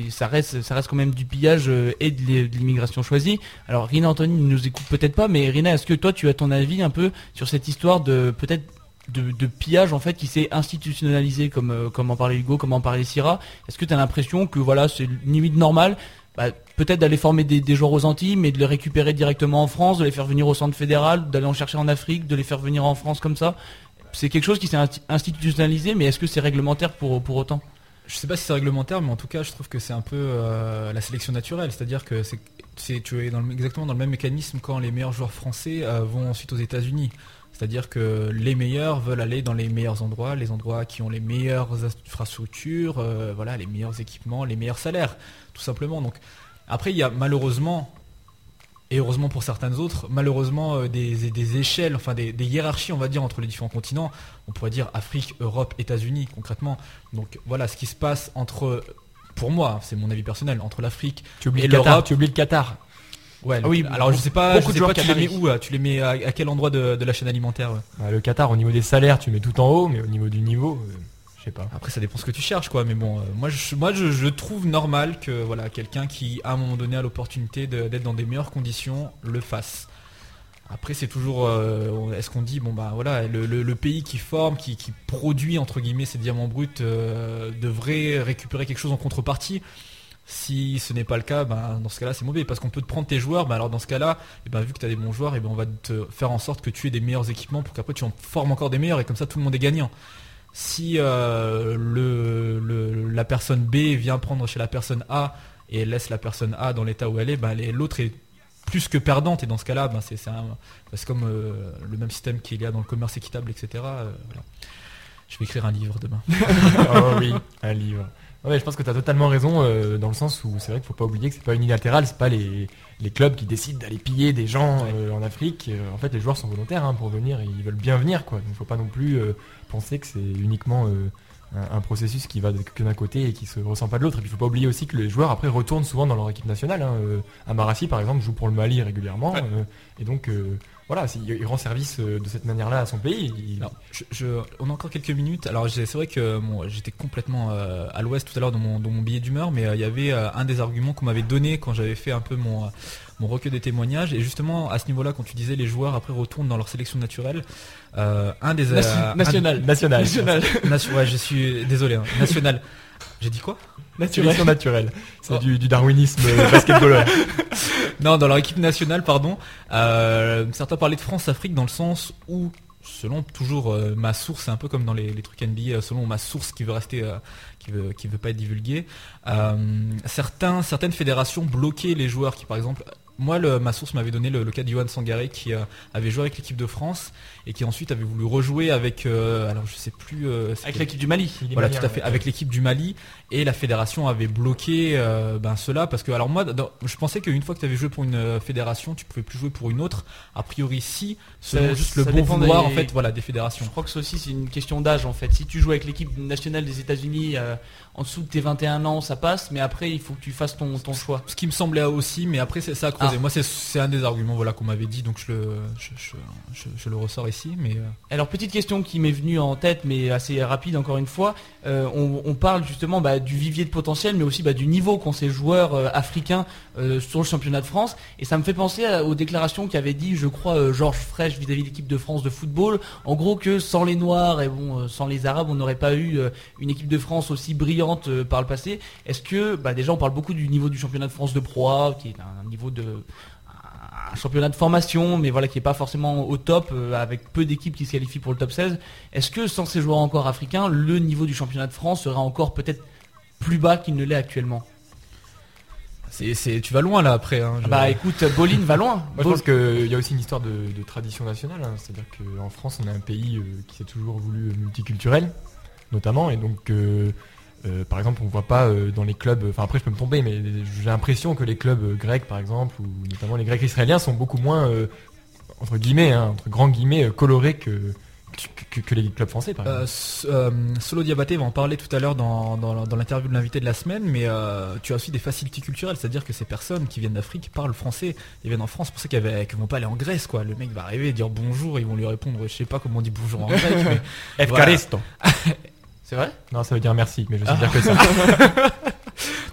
ça reste, ça reste quand même du pillage et de de l'immigration choisie. Alors, Rina Anthony ne nous écoute peut-être pas, mais Rina, est-ce que toi, tu as ton avis un peu sur cette histoire de peut-être de, pillage en fait qui s'est institutionnalisé comme euh, comme en parlait Hugo, comme en parlait Syrah. Est-ce que tu as l'impression que voilà, c'est limite normal bah, peut-être d'aller former des, joueurs aux Antilles, mais de les récupérer directement en France, de les faire venir au centre fédéral, d'aller en chercher en Afrique, de les faire venir en France comme ça? C'est quelque chose qui s'est insti- institutionnalisé, mais est-ce que c'est réglementaire pour, autant? Je sais pas si c'est réglementaire, mais en tout cas, je trouve que c'est un peu euh, la sélection naturelle. C'est-à-dire que c'est, tu es exactement dans le même mécanisme quand les meilleurs joueurs français euh, vont ensuite aux États-Unis. C'est-à-dire que les meilleurs veulent aller dans les meilleurs endroits, les endroits qui ont les meilleures infrastructures, euh, voilà, les meilleurs équipements, les meilleurs salaires, tout simplement. Donc après, il y a malheureusement et heureusement pour certaines autres, malheureusement euh, des, des échelles, enfin des, des hiérarchies, on va dire, entre les différents continents. On pourrait dire Afrique, Europe, États-Unis, concrètement. Donc voilà ce qui se passe entre, pour moi, c'est mon avis personnel, entre l'Afrique et l'Europe. Tu oublies le Qatar. Ouais, Ah oui, alors je sais pas, je sais pas tu les mets où là Tu les mets à, à quel endroit de, de la chaîne alimentaire ouais Bah, le Qatar, au niveau des salaires, tu mets tout en haut, mais au niveau du niveau, euh, je sais pas. Après, ça dépend ce que tu cherches, quoi. Mais bon, euh, moi, je, moi, je, je trouve normal que voilà, quelqu'un qui, à un moment donné, a l'opportunité d'être dans des meilleures conditions, le fasse. Après, c'est toujours, euh, est-ce qu'on dit, bon bah voilà, le, le- le pays qui forme, qui, qui produit entre guillemets ces diamants bruts, euh, devrait récupérer quelque chose en contrepartie? Si ce n'est pas le cas, ben, dans ce cas-là, c'est mauvais parce qu'on peut te prendre tes joueurs. Ben, alors dans ce cas-là, eh ben, vu que tu as des bons joueurs, eh ben, on va te faire en sorte que tu aies des meilleurs équipements pour qu'après tu en formes encore des meilleurs et comme ça tout le monde est gagnant. Si euh, le, la personne B vient prendre chez la personne A et laisse la personne A dans l'état où elle est, ben, l'autre est plus que perdante et dans ce cas-là, ben, c'est comme euh, le même système qu'il y a dans le commerce équitable, etc. euh, voilà. Je vais écrire un livre demain. [laughs] oh oui, un livre. Ouais, je pense que tu as totalement raison euh, dans le sens où c'est vrai qu'il faut pas oublier que c'est pas unilatéral, c'est pas les, les clubs qui décident d'aller piller des gens euh, en Afrique. Euh, en fait, les joueurs sont volontaires hein, pour venir, et ils veulent bien venir quoi. Donc faut pas non plus penser que c'est uniquement un, un processus qui va que d'un côté et qui se ressent pas de l'autre. Et puis il faut pas oublier aussi que les joueurs après retournent souvent dans leur équipe nationale. Hein. Amarassi par exemple joue pour le Mali régulièrement et donc voilà, il rend service euh, de cette manière-là à son pays. on a encore quelques minutes. Alors, c'est vrai que j'étais complètement euh, à l'ouest tout à l'heure dans mon, billet d'humeur, mais euh, il y avait un des arguments qu'on m'avait donné quand j'avais fait un peu mon, mon recueil de témoignages. Et justement, à ce niveau-là, quand tu disais les joueurs après retournent dans leur sélection naturelle, euh, un des Nation- euh, un- national. [laughs] National. National. Nation- ouais, je suis désolé. hein. National. J'ai dit quoi? Sélection naturelle. C'est Oh. du, du darwinisme euh, basketballeur. [laughs] Non, dans leur équipe nationale, pardon. Euh, certains parlaient de France-Afrique dans le sens où, selon toujours euh, ma source, c'est un peu comme dans les, les trucs NBA, selon ma source qui veut rester, euh, qui veut, qui veut pas être divulguée, euh, certains, certaines fédérations bloquaient les joueurs qui, par exemple, moi, le- ma source m'avait donné le, le cas de Johan Sangaré qui euh, avait joué avec l'équipe de France et qui ensuite avait voulu rejouer avec, euh, alors je sais plus, euh, Avec l'équipe du Mali. voilà, tout à fait. Avec l'équipe du Mali et la fédération avait bloqué ben, cela parce que alors moi, dans- je pensais qu'une fois que tu avais joué pour une fédération, tu pouvais plus jouer pour une autre. A priori, si, Ça- juste le bon vouloir des- en fait, voilà, des fédérations. Je crois que ça aussi c'est une question d'âge en fait. Si tu joues avec l'équipe nationale des États-Unis en dessous de tes 21 ans, ça passe, mais après il faut que tu fasses ton, ton choix. Ce qui me semblait aussi, mais après c'est ça à creuser. Ah. Moi, c'est- un des arguments voilà qu'on m'avait dit, donc je le, je, je- le ressors ici. Mais euh, Alors petite question qui m'est venue en tête, mais assez rapide encore une fois. Euh, on, on parle justement bah, du vivier de potentiel, mais aussi bah, du niveau qu'ont ces joueurs euh, africains euh, sur le championnat de France. Et ça me fait penser à- aux déclarations qu'avait dit, je crois, Georges Frêche vis-à-vis de l'équipe de France de football. En gros que sans les Noirs et bon, sans les Arabes, on n'aurait pas eu une équipe de France aussi brillante euh, par le passé. Est-ce que bah, déjà on parle beaucoup du niveau du championnat de France de Pro A, qui est un niveau de un championnat de formation, mais voilà, qui est pas forcément au top, euh, avec peu d'équipes qui se qualifient pour le top 16. Est-ce que sans ces joueurs encore africains, le niveau du championnat de France serait encore peut-être plus bas qu'il ne l'est actuellement? C'est, c'est- tu vas loin là après. hein, je- Bah écoute, Bolin va loin. Moi, je pense qu'il y a aussi une histoire de, de tradition nationale. hein. C'est-à-dire qu'en France, on a un pays euh, qui s'est toujours voulu multiculturel, notamment. Et donc, euh, euh, par exemple, on voit pas euh, dans les clubs. Enfin, après, je peux me tromper, mais j'ai l'impression que les clubs euh, grecs, par exemple, ou notamment les grecs israéliens, sont beaucoup moins, entre guillemets, hein, entre grands guillemets, colorés que, que, que les clubs français, par exemple. Euh, euh, Solo Diabaté va en parler tout à l'heure dans, dans, dans l'interview de l'invité de la semaine, mais euh, tu as aussi des facilités culturelles, c'est-à-dire que ces personnes qui viennent d'Afrique parlent français, ils viennent en France, pour ça qu'ils qu'ils vont pas aller en Grèce, quoi. Le mec va arriver et dire bonjour, ils vont lui répondre, je sais pas comment on dit bonjour en grec, [laughs] mais voilà. [laughs] C'est vrai? Non, ça veut dire merci, mais je sais dire que ça. [laughs]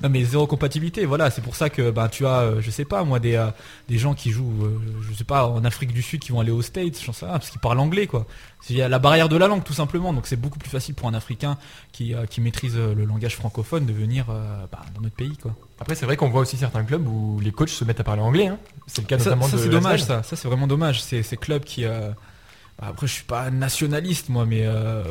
Non mais zéro compatibilité, voilà, c'est pour ça que ben tu as, euh, je sais pas moi, des, euh, des gens qui jouent, euh, je sais pas, en Afrique du Sud qui vont aller aux States, j'en sais rien, parce qu'ils parlent anglais quoi. Il y a la barrière de la langue tout simplement, donc c'est beaucoup plus facile pour un Africain qui, qui maîtrise le langage francophone de venir bah, dans notre pays quoi. Après, c'est vrai qu'on voit aussi certains clubs où les coachs se mettent à parler anglais. hein. C'est le cas Ça, notamment ça, de c'est dommage ça, ça c'est vraiment dommage, c'est ces clubs qui... bah, après je suis pas nationaliste moi mais euh,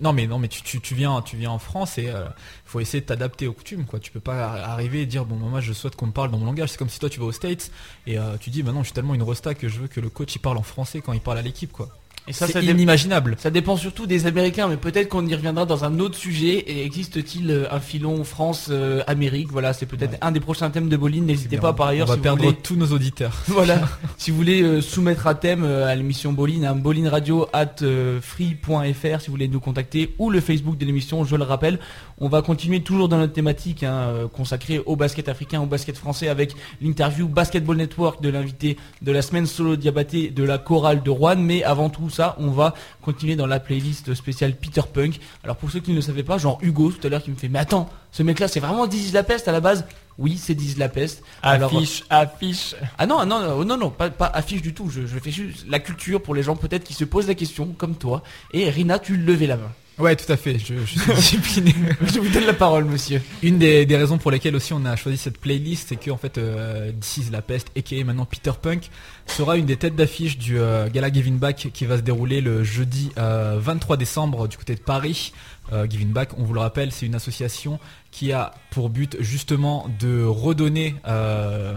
non mais non mais tu, tu, viens tu viens en France et euh, faut essayer de t'adapter aux coutumes quoi. Tu peux pas ar- arriver et dire bon moi je souhaite qu'on me parle dans mon langage. C'est comme si toi tu vas aux States et euh, tu dis bah non je suis tellement une resta que je veux que le coach il parle en français quand il parle à l'équipe quoi Et ça, c'est inimaginable Ça dépend surtout des Américains, mais peut-être qu'on y reviendra dans un autre sujet. Et existe-t-il euh, un filon France-Amérique? Voilà, c'est peut-être un des prochains thèmes de Boline. N'hésitez pas par ailleurs on va si vous perdre voulez- tous nos auditeurs [laughs] voilà. [laughs] si vous voulez euh, soumettre un thème euh, à l'émission Boline, un bolineradio at euh, free.fr si vous voulez nous contacter ou le Facebook de l'émission, je le rappelle. On va continuer toujours dans notre thématique hein, consacrée au basket africain, au basket français avec l'interview Basketball Network de l'invité de la semaine solo Diabaté de la chorale de Rouen. Mais avant tout ça, on va continuer dans la playlist spéciale Peter Punk. Alors pour ceux qui ne le savaient pas, genre Hugo tout à l'heure qui me fait mais attends, ce mec là c'est vraiment Dizzy la peste à la base? Oui, c'est Dizzy la peste. Alors, Affiche, affiche. ah non, non, non, non, non, pas, pas affiche du tout. Je, je fais juste la culture pour les gens peut-être qui se posent la question, comme toi. Et Rina, tu levais la main. Ouais tout à fait je, je suis [laughs] discipliné Je vous donne la parole, monsieur. Une des, des raisons pour lesquelles aussi on a choisi cette playlist, c'est que en fait, euh, This is la peste, aka maintenant Peter Punk, sera une des têtes d'affiche du euh, gala Giving Back qui va se dérouler le jeudi euh, 23 décembre du côté de Paris. Euh, Giving Back, on vous le rappelle, c'est une association qui a pour but justement de redonner, euh,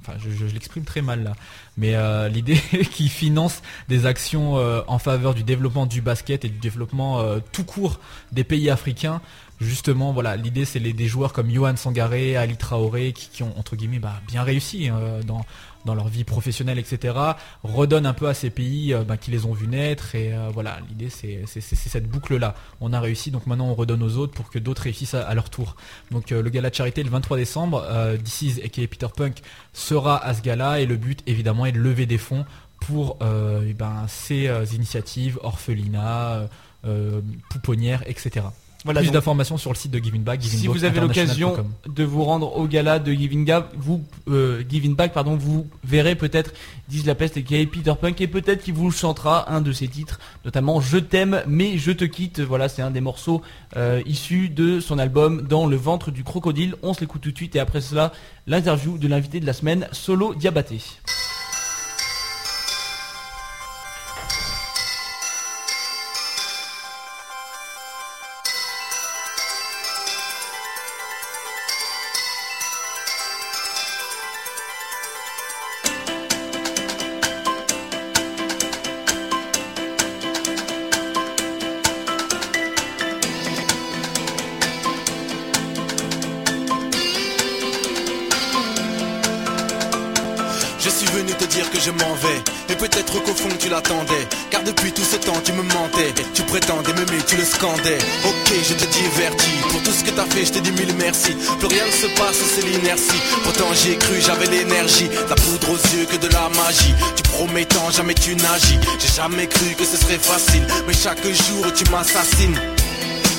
enfin je, l'exprime très mal là, mais euh, [laughs] l'idée qui finance des actions euh, en faveur du développement du basket et du développement euh, tout court des pays africains. Justement, voilà, l'idée c'est les, des joueurs comme Johan Sangaré, Ali Traoré, qui, qui ont entre guillemets bah, bien réussi dans dans leur vie professionnelle, etc. Redonnent un peu à ces pays euh, bah, qui les ont vus naître et euh, voilà, l'idée c'est cette boucle là. On a réussi, donc maintenant on redonne aux autres pour que d'autres réussissent à, leur tour. Donc euh, le gala de charité le 23 décembre, is aka Peter Punk sera à ce gala et le but évidemment est de lever des fonds pour eh ben, ces initiatives, orphelinats, euh, euh, pouponnières, etc. Voilà, Plus d'informations sur le site de Giving Back. si vous avez l'occasion de vous rendre au gala de Giving Back, vous, euh, Giving Back, pardon, vous verrez peut-être Diz la peste et Peter Punk et peut-être qu'il vous chantera un de ses titres, notamment Je t'aime mais je te quitte. Voilà, c'est un des morceaux euh, issus de son album Dans le ventre du crocodile. On se l'écoute tout de suite et après cela, l'interview de l'invité de la semaine, Solo Diabaté. Dire que je m'en vais. Et peut-être qu'au fond tu l'attendais. Car depuis tout ce temps tu me mentais. Tu prétendais m'aimer, tu le scandais. Ok je te divertis. Pour tout ce que t'as fait je te dis mille merci. Plus rien ne se passe c'est l'inertie. Pourtant j'y ai cru j'avais l'énergie. La poudre aux yeux que de la magie. Tu promets tant jamais tu n'agis. J'ai jamais cru que ce serait facile. Mais chaque jour tu m'assassines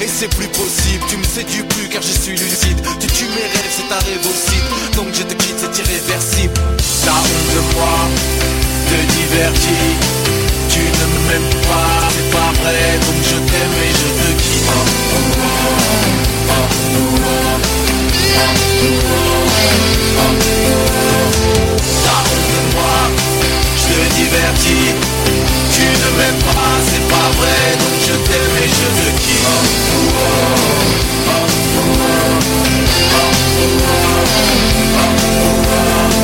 et c'est plus possible, tu me séduis plus car je suis lucide. Tu tues mes rêves, c'est ta rêve aussi. Donc je te quitte, c'est irréversible. La honte de moi te divertit Tu ne m'aimes pas, c'est pas vrai. Donc je t'aime et je te quitte te divertis Tu ne m'aimes pas, c'est pas vrai Donc je t'aime et je te quitte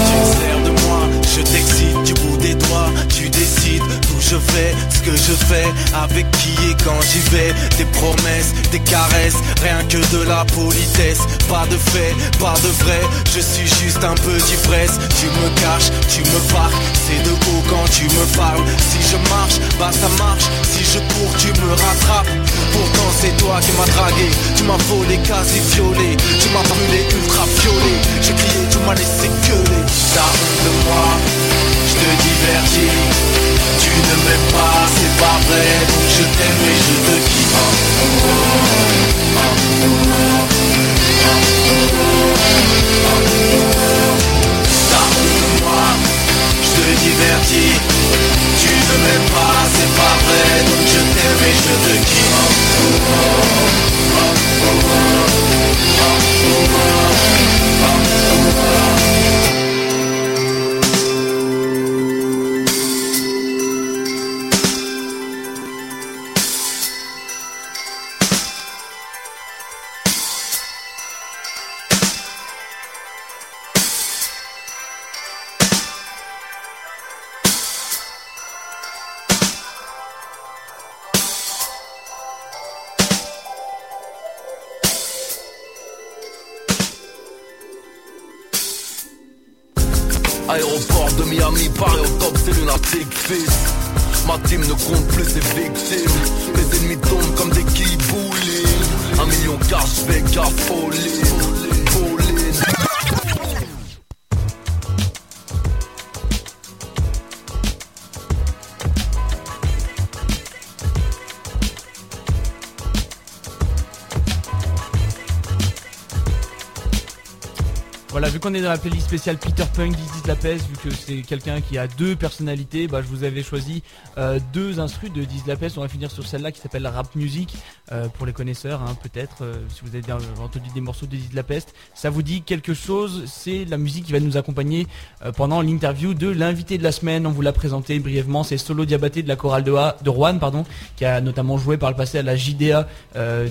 Tu me sers de moi, je t'excite du bout des doigts Tu décides d'où je vais, ce que je fais, avec qui draguer quand j'y vais. Des promesses, des caresses, rien que de la politesse. Pas de fait, pas de vrai, je suis juste un peu d'ivresse. Tu me caches, tu me parles, c'est de haut quand tu me parles. Si je marche, bah ça marche. Si je cours, tu me rattrapes. Pourtant c'est toi qui m'as dragué, tu m'as volé quasi violé, tu m'as brûlé ultra violet. J'ai crié, tu m'as laissé gueuler. T'as de moi, je te divertis. Tu ne m'aimes pas, c'est pas vrai, je t'aime et je te kiffe. Tu ne m'aimes pas, c'est pas vrai, donc je t'aime et je te. Aéroport playlist spéciale Peter Punk, This is la peste, vu que c'est quelqu'un qui a deux personnalités, bah, je vous avais choisi euh, deux instrus de This is la peste. On va finir sur celle-là qui s'appelle Rap Music, euh, pour les connaisseurs, hein, peut-être, euh, si vous avez entendu des morceaux de This is la peste. Ça vous dit quelque chose, c'est la musique qui va nous accompagner pendant l'interview de l'invité de la semaine. On vous l'a présenté brièvement, c'est Solo Diabaté de la chorale de, de Rouen, pardon, qui a notamment joué par le passé à la JDA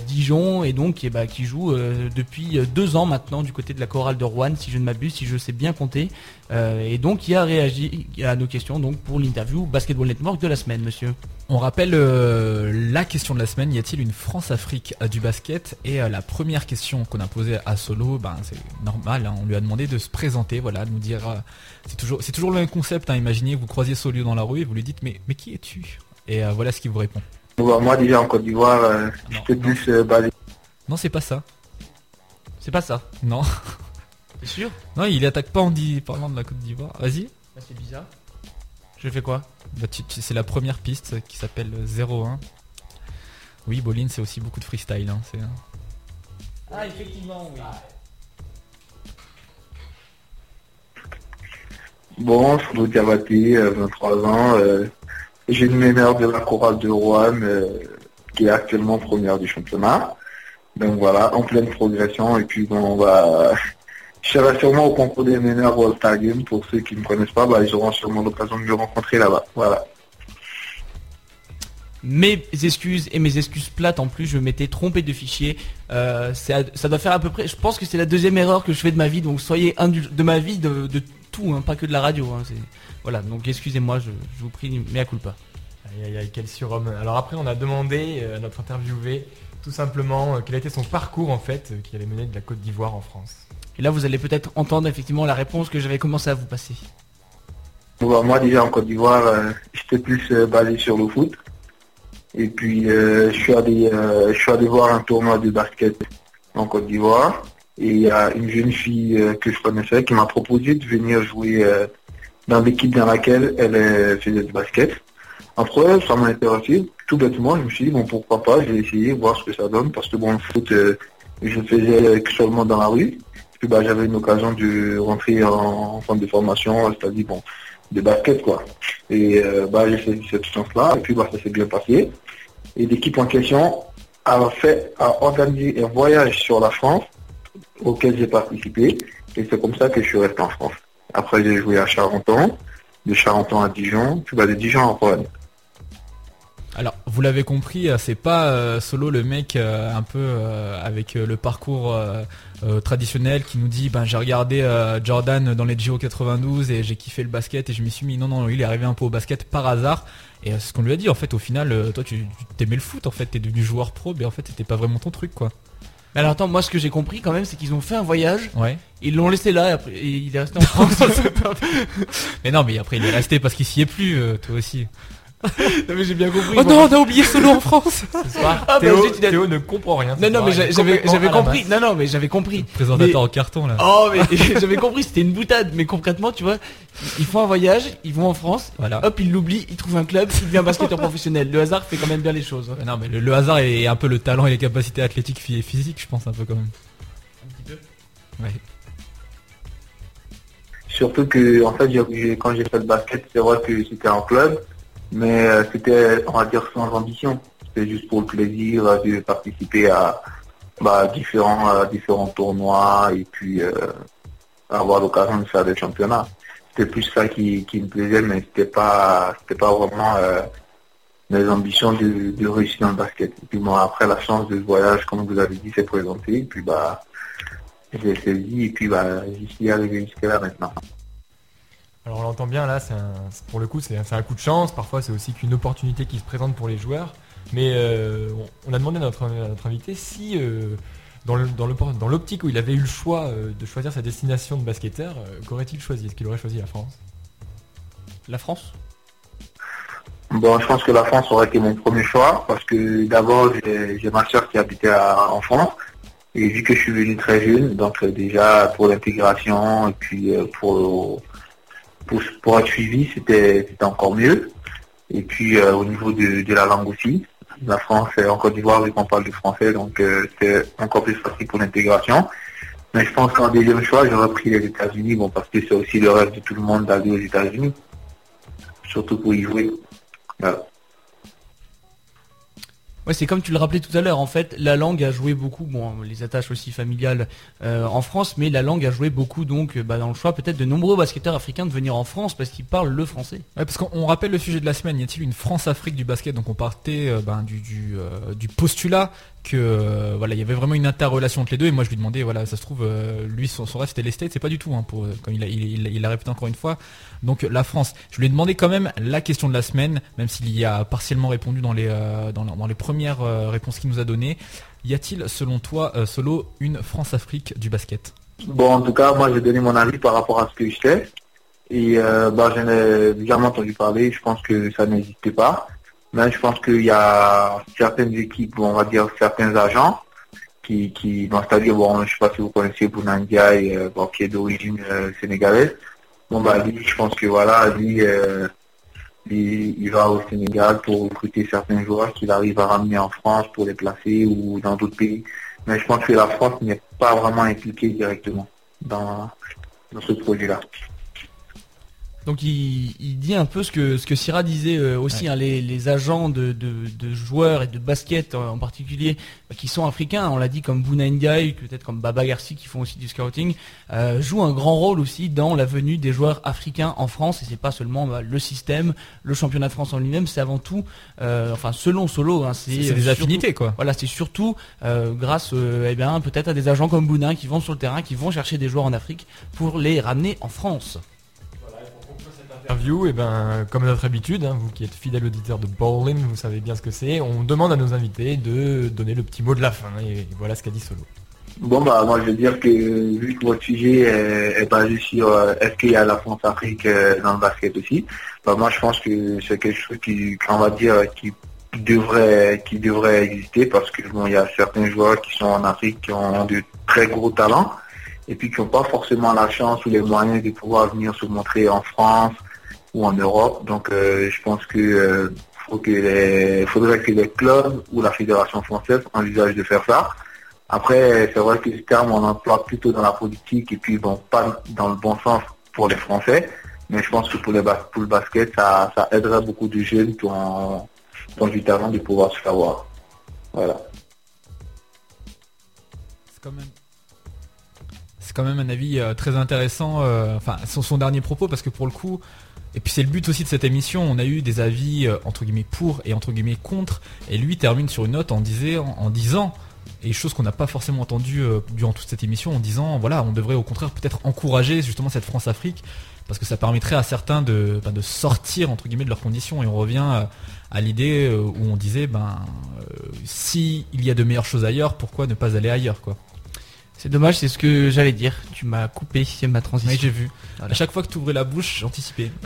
Dijon et donc bah, qui joue depuis deux ans maintenant du côté de la chorale de Rouen, si je ne m'abuse, si je sais bien compter. Euh, et donc il a réagi à nos questions donc pour l'interview Basketball Network de la semaine, monsieur. On rappelle euh, la question de la semaine, y a-t-il une France-Afrique euh, du basket? Et euh, la première question qu'on a posée à Solo, ben, c'est normal, hein, on lui a demandé de se présenter, voilà, de nous dire, euh, c'est toujours, c'est toujours le même concept, hein, imaginez, vous croisiez Solo dans la rue et vous lui dites, mais, mais qui es-tu? Et euh, voilà ce qu'il vous répond. Bon, moi déjà en Côte d'Ivoire, euh, j'étais plus euh, basé. Non, c'est pas ça. C'est pas ça. Non. T'es sûr Non, il attaque pas en dit, parlant de la Côte d'Ivoire. Vas-y. Bah, c'est bizarre. Je fais quoi Bah, tu- tu- c'est la première piste qui s'appelle 01. Oui, Bolin, c'est aussi beaucoup de freestyle. Hein, c'est- Ah effectivement, oui. Bon, Diabaté, euh, 23 ans. euh, J'ai une mémoire de la chorale de Rouen, euh, qui est actuellement première du championnat. Donc voilà, en pleine progression. Et puis bon, on va... Je serai sûrement au concours des meneurs au All-Star Game. Pour ceux qui ne me connaissent pas, bah, ils auront sûrement l'occasion de me rencontrer là-bas. Voilà. Mes excuses et mes excuses plates en plus, je m'étais trompé de fichier. Euh, ça doit faire à peu près. Je pense que c'est la deuxième erreur que je fais de ma vie, donc soyez indul- de ma vie de, de tout, hein, pas que de la radio. hein, voilà, donc excusez-moi, je, je vous prie, mais à culpa. Aïe aïe aïe, quel surhomme. Alors après, on a demandé euh, à notre interviewé tout simplement euh, quel était son parcours en fait, euh, qui allait mener de la Côte d'Ivoire en France. Et là, vous allez peut-être entendre effectivement la réponse que j'avais commencé à vous passer. Bon, bah, moi déjà en Côte d'Ivoire, euh, j'étais plus euh, basé sur le foot. Et puis euh, je suis allé je suis allé voir un tournoi de basket en Côte d'Ivoire. Et il y a une jeune fille que je connaissais qui m'a proposé de venir jouer dans l'équipe dans laquelle elle faisait du basket. Après, ça m'a intéressé. Tout bêtement, je me suis dit, bon, pourquoi pas, je vais essayer, voir ce que ça donne. Parce que bon, le foot, je le faisais seulement dans la rue. Bah, j'avais une occasion de rentrer en, en de formation, c'est-à-dire bon, de basket quoi. Et euh, bah, j'ai saisi cette chance-là, et puis bah, ça s'est bien passé. Et l'équipe en question a fait, a organisé un voyage sur la France auquel j'ai participé, et c'est comme ça que je suis resté en France. Après j'ai joué à Charenton, de Charenton à Dijon, puis bah, de Dijon à Rouen. Alors, vous l'avez compris, euh, c'est pas euh, solo le mec euh, un peu euh, avec le parcours traditionnel qui nous dit ben j'ai regardé Jordan dans les JO 92 et j'ai kiffé le basket et je m'y suis mis. Non non, il est arrivé un peu au basket par hasard et c'est ce qu'on lui a dit en fait au final toi tu t'aimais le foot en fait, t'es devenu joueur pro mais en fait c'était pas vraiment ton truc quoi. Mais alors attends, moi ce que j'ai compris quand même, c'est qu'ils ont fait un voyage, Ouais. ils l'ont laissé là, et après et il est resté en France. [laughs] [laughs] mais non mais après il est resté parce qu'il s'y est plus toi aussi. Non mais j'ai bien compris. Oh moi. non, on a oublié solo en France. [laughs] Ah, bah, Théo, ne comprend rien. Non non mais j'avais compris. Non non mais j'avais compris. Présentateur Mais- en carton là. Oh mais [laughs] j'avais compris, c'était une boutade. Mais concrètement, tu vois, ils font un voyage, ils vont en France, Voilà. hop, ils l'oublient, ils trouvent un club, il devient basketteur [laughs] professionnel. Le hasard fait quand même bien les choses. hein. Non mais le, le hasard est un peu le talent et les capacités athlétiques et physiques je pense un peu quand même. Un petit peu. Ouais. Surtout que, en fait, quand j'ai fait le basket, c'est vrai que c'était en club, mais euh, c'était, on va dire, sans ambition. C'était juste pour le plaisir euh, de participer à bah, différents, euh, différents tournois et puis avoir l'occasion de faire des championnats. C'était plus ça qui, qui me plaisait, mais c'était pas, pas vraiment mes ambitions de, de réussir dans le basket. Et puis après la chance de ce voyage, comme vous avez dit, s'est présenté, et puis bah, j'ai saisi, et puis bah, j'y suis arrivé jusqu'à là maintenant. Alors on l'entend bien là, c'est un- c'est- pour le coup c'est un coup de chance, parfois c'est aussi qu'une opportunité qui se présente pour les joueurs. Mais euh, on, on a demandé à notre, à notre invité si euh, dans l'optique où il avait eu le choix euh, de choisir sa destination de basketteur, euh, qu'aurait-il choisi? Est-ce qu'il aurait choisi la France? La France? Bon, je pense que la France aurait été mon premier choix parce que d'abord j'ai ma soeur qui habitait à- en France et vu que je suis venu très jeune, donc déjà pour l'intégration et puis pour, pour pour être suivi c'était encore mieux et puis euh, au niveau de, de la langue aussi. La France et en Côte d'Ivoire vu qu'on parle du français donc euh, c'est encore plus facile pour l'intégration. Mais je pense qu'en deuxième choix j'aurais pris les États-Unis bon parce que c'est aussi le rêve de tout le monde d'aller aux États-Unis surtout pour y jouer. Voilà. Ouais, c'est comme tu le rappelais tout à l'heure. En fait, la langue a joué beaucoup. Bon, les attaches aussi familiales euh, en France, mais la langue a joué beaucoup donc euh, bah, dans le choix peut-être de nombreux basketteurs africains de venir en France parce qu'ils parlent le français. Ouais, parce qu'on on rappelle le sujet de la semaine, y a-t-il une France-Afrique du basket? Donc on partait euh, ben, du postulat que euh, voilà, il y avait vraiment une interrelation entre les deux et moi je lui demandais voilà, ça se trouve euh, lui son, rêve c'était les States, c'est pas du tout hein, comme il a, il, l'a répété encore une fois. Donc la France, je lui ai demandé quand même la question de la semaine, même s'il y a partiellement répondu dans les euh, dans, les premières réponses qu'il nous a données. Y a-t-il selon toi solo une France-Afrique du basket? Bon, en tout cas, moi, j'ai donné mon avis par rapport à ce que je sais. Et bah, j'en ai jamais entendu parler. Je pense que ça n'existait pas. Mais je pense qu'il y a certaines équipes, on va dire certains agents, qui, qui c'est-à-dire, bon, je sais pas si vous connaissez Bounandia, euh, qui est d'origine euh, sénégalaise. Bon, bah, lui, je pense que voilà, lui, euh, lui, il va au Sénégal pour recruter certains joueurs qu'il arrive à ramener en France pour les placer ou dans d'autres pays. Mais je pense que la France n'est pas vraiment impliquée directement dans, dans ce projet-là. Donc il, il dit un peu ce que ce que Syrah disait euh, aussi, hein, les, les agents de, de, de joueurs et de basket euh, en particulier bah, qui sont africains, on l'a dit comme Bouna Ndiaye, peut-être comme Baba Garci qui font aussi du scouting, euh, jouent un grand rôle aussi dans la venue des joueurs africains en France et c'est pas seulement bah, le système, le championnat de France en lui-même, c'est avant tout, euh, enfin selon Solo, hein, c'est euh, des surtout- affinités quoi. Voilà, c'est surtout euh, grâce, euh, eh bien, peut-être à des agents comme Bouna qui vont sur le terrain, qui vont chercher des joueurs en Afrique pour les ramener en France. Interview, et ben, comme notre habitude, hein, vous qui êtes fidèle auditeur de Bowling, vous savez bien ce que c'est. On demande à nos invités de donner le petit mot de la fin. Et voilà ce qu'a dit Solo. Bon, bah, moi, je veux dire que vu que votre sujet est, est basé sur euh, est-ce qu'il y a la France-Afrique euh, dans le basket aussi, bah, moi, je pense que c'est quelque chose qui, qu'on va dire, qui devrait, qui devrait exister parce que bon, il y a certains joueurs qui sont en Afrique qui ont de très gros talents et puis qui n'ont pas forcément la chance ou les moyens de pouvoir venir se montrer en France ou en Europe. Donc, euh, je pense que euh, faut que les, faudrait que les clubs ou la fédération française envisagent de faire ça. Après, c'est vrai que ce terme, on emploie plutôt dans la politique et puis bon, pas dans le bon sens pour les Français. Mais je pense que pour, les bas- pour le basket, ça, aiderait beaucoup de jeunes qui ont, du talent de pouvoir se faire voir. Voilà. C'est quand même. C'est quand même un avis euh, très intéressant, enfin son, son dernier propos, parce que pour le coup, Et puis c'est le but aussi de cette émission. On a eu des avis euh, entre guillemets pour et entre guillemets contre. Et lui termine sur une note en, en, disant, et chose qu'on n'a pas forcément entendu euh, durant toute cette émission, en disant voilà, on devrait au contraire peut-être encourager justement cette France-Afrique parce que ça permettrait à certains de, ben, de sortir entre guillemets de leurs conditions. Et on revient euh, à l'idée où on disait ben euh, si il y a de meilleures choses ailleurs, pourquoi ne pas aller ailleurs quoi? C'est dommage, c'est ce que j'allais dire. Tu m'as coupé ma transition. Oui, j'ai vu. Voilà. À chaque fois que tu ouvrais la bouche, j'anticipais. [laughs]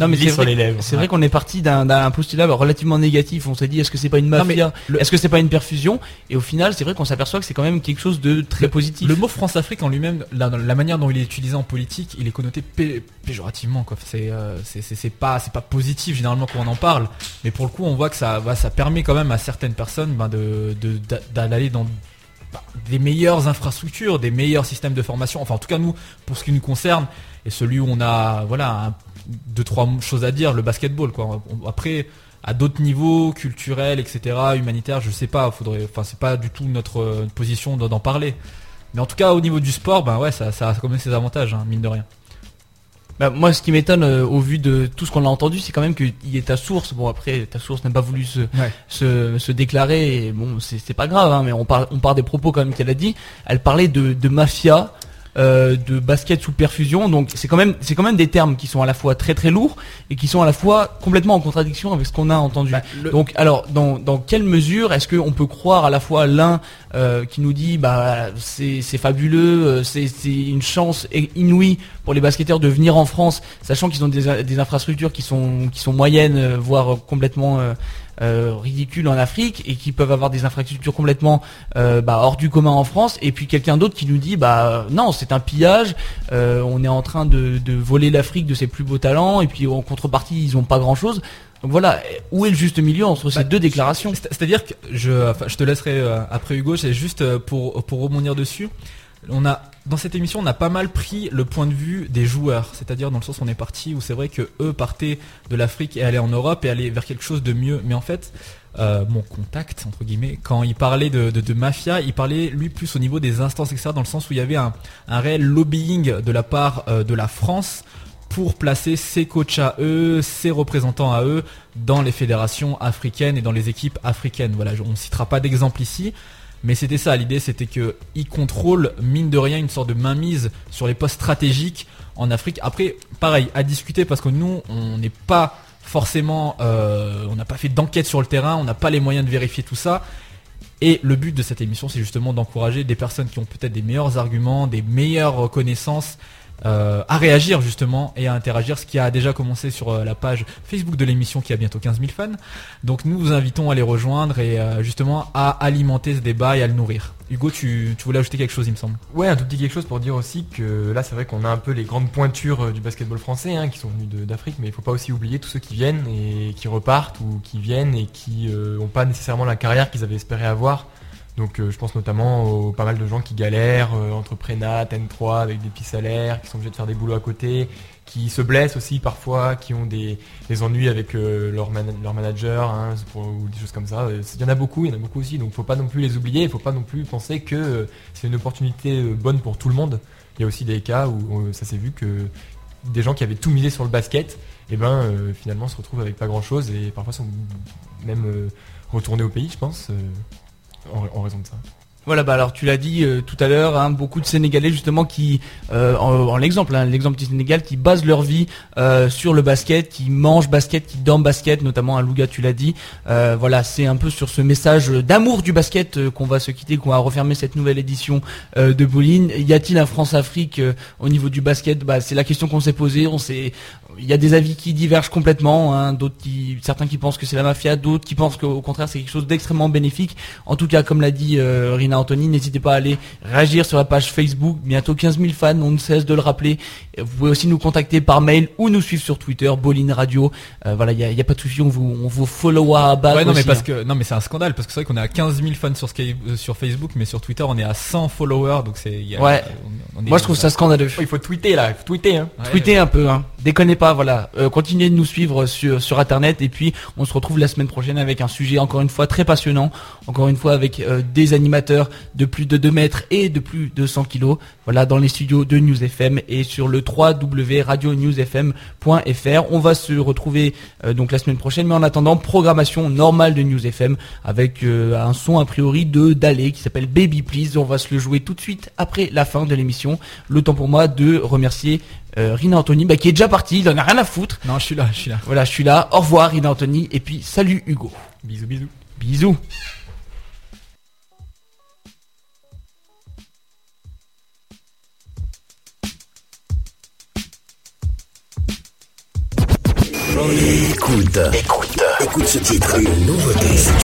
Non mais c'est vrai, c'est vrai qu'on est parti d'un postulat relativement négatif. On s'est dit est-ce que c'est pas une mafia, le- est-ce que c'est pas une perfusion Et au final, c'est vrai qu'on s'aperçoit que c'est quand même quelque chose de très positif. Le mot France-Afrique en lui-même, la, la manière dont il est utilisé en politique, il est connoté pé- péjorativement. Quoi. C'est, euh, c'est, pas, c'est pas positif généralement quand on en parle, mais pour le coup, on voit que ça, bah, ça permet quand même à certaines personnes ben, de, d'aller dans bah, des meilleures infrastructures, des meilleurs systèmes de formation. Enfin, en tout cas, nous, pour ce qui nous concerne, et celui où on a, voilà, un- deux trois choses à dire, le basketball. Quoi. Après, à d'autres niveaux, culturels, etc., humanitaires, je sais pas. Faudrait, enfin, c'est pas du tout notre euh, position d'en d'en parler. Mais en tout cas, au niveau du sport, ben ouais, ça, ça a quand même ses avantages, hein, mine de rien. Bah, moi, ce qui m'étonne euh, au vu de tout ce qu'on a entendu, c'est quand même qu'il y ait ta source. Bon, après, ta source n'a pas voulu se, Ouais. se, se déclarer. Et bon, c'est c'est pas grave, hein, mais on part, on part des propos quand même qu'elle a dit. Elle parlait de, de mafia. Euh, de basket sous perfusion. Donc c'est quand même c'est quand même des termes qui sont à la fois très très lourds et qui sont à la fois complètement en contradiction avec ce qu'on a entendu. Bah, le- donc alors dans, dans quelle mesure est-ce qu'on peut croire à la fois l'un euh, qui nous dit bah c'est c'est fabuleux euh, c'est c'est une chance inouïe pour les basketteurs de venir en France sachant qu'ils ont des, des infrastructures qui sont qui sont moyennes euh, voire complètement euh, euh, ridicules en Afrique et qui peuvent avoir des infrastructures complètement euh, bah, hors du commun en France et puis quelqu'un d'autre qui nous dit bah non c'est un pillage euh, on est en train de, de voler l'Afrique de ses plus beaux talents et puis en contrepartie ils ont pas grand chose donc voilà où est le juste milieu entre ces Bah, deux déclarations? C'est- C'est-à-dire que je, enfin, je te laisserai euh, après Hugo, c'est juste euh, pour, pour rebondir dessus. On a, dans cette émission, on a pas mal pris le point de vue des joueurs. C'est-à-dire dans le sens où on est parti, où c'est vrai que eux partaient de l'Afrique et allaient en Europe et allaient vers quelque chose de mieux. Mais en fait, euh, mon contact, entre guillemets, quand il parlait de, mafia, il parlait lui plus au niveau des instances externes, dans le sens où il y avait un, réel lobbying de la part euh, de la France pour placer ses coachs à eux, ses représentants à eux dans les fédérations africaines et dans les équipes africaines. Voilà, on ne citera pas d'exemple ici, mais c'était ça. L'idée, c'était que ils contrôlent mine de rien une sorte de mainmise sur les postes stratégiques en Afrique. Après, pareil, à discuter parce que nous, on n'est pas forcément, euh, on n'a pas fait d'enquête sur le terrain, on n'a pas les moyens de vérifier tout ça. Et le but de cette émission, c'est justement d'encourager des personnes qui ont peut-être des meilleurs arguments, des meilleures connaissances euh, à réagir justement et à interagir, ce qui a déjà commencé sur euh, la page Facebook de l'émission qui a bientôt 15 000 fans. Donc nous vous invitons à les rejoindre et euh, justement à alimenter ce débat et à le nourrir. Hugo, tu, tu voulais ajouter quelque chose, il me semble. Ouais, un tout petit quelque chose pour dire aussi que là, c'est vrai qu'on a un peu les grandes pointures du basketball français hein, qui sont venues de- d'Afrique, mais il faut pas aussi oublier tous ceux qui viennent et qui repartent ou qui viennent et qui euh, ont pas nécessairement la carrière qu'ils avaient espéré avoir. Donc, euh, je pense notamment aux pas mal de gens qui galèrent euh, entre prénat, N3 avec des petits salaires, qui sont obligés de faire des boulots à côté, qui se blessent aussi parfois, qui ont des, ennuis avec euh, leur, leur manager hein, ou des choses comme ça. Il y en a beaucoup, il y en a beaucoup aussi, donc faut pas non plus les oublier, il faut pas non plus penser que c'est une opportunité bonne pour tout le monde. Il y a aussi des cas où ça s'est vu que des gens qui avaient tout misé sur le basket, et ben finalement se retrouvent avec pas grand chose et parfois sont même retournés au pays, je pense, en, raison de ça. Voilà, bah alors tu l'as dit euh, tout à l'heure, hein, beaucoup de Sénégalais justement qui, euh, en, l'exemple, hein, l'exemple du Sénégal, qui basent leur vie euh, sur le basket, qui mangent basket, qui dorment basket, notamment à Louga, tu l'as dit. Voilà, c'est un peu sur ce message d'amour du basket qu'on va se quitter, qu'on va refermer cette nouvelle édition de Bowling. Y a-t-il un France-Afrique au niveau du basket? Bah c'est la question qu'on s'est posée. Il y a des avis qui divergent complètement, hein, certains qui pensent que c'est la mafia, d'autres qui pensent qu'au contraire c'est quelque chose d'extrêmement bénéfique. En tout cas, comme l'a dit euh, Anthony, n'hésitez pas à aller réagir sur la page Facebook. Bientôt 15 000 fans, on ne cesse de le rappeler. Vous pouvez aussi nous contacter par mail ou nous suivre sur Twitter, Bolin Radio. Euh, voilà, il y a, pas de souci, on vous, on vous follow à ouais, non, mais parce hein. que non, mais c'est un scandale parce que c'est vrai qu'on est à 15 000 fans sur, Sky- euh, sur Facebook, mais sur Twitter on est à 100 followers, donc c'est. Ouais. on- on est- Moi je trouve ça scandaleux. Oh, il faut tweeter là, il faut tweeter hein. Ouais, Tweeter un peu, hein. Déconnez pas, voilà. Euh, continuez de nous suivre sur, sur internet et puis on se retrouve la semaine prochaine avec un sujet encore une fois très passionnant, encore une fois avec euh, des animateurs de plus de 2 mètres et de plus de 100 kilos. Voilà, dans les studios de News FM et sur le www.radionewsfm.fr. On va se retrouver euh, donc la semaine prochaine, mais en attendant, programmation normale de News FM avec un son a priori de Dalé qui s'appelle Baby Please. On va se le jouer tout de suite après la fin de l'émission. Le temps pour moi de remercier euh, Rina Anthony, bah, qui est déjà parti, il en a rien à foutre. Non, je suis là, je suis là. Voilà, je suis là. Au revoir Rina Anthony et puis salut Hugo. Bisous, bisous. Bisous. Écoute, écoute, écoute ce titre, une nouveauté.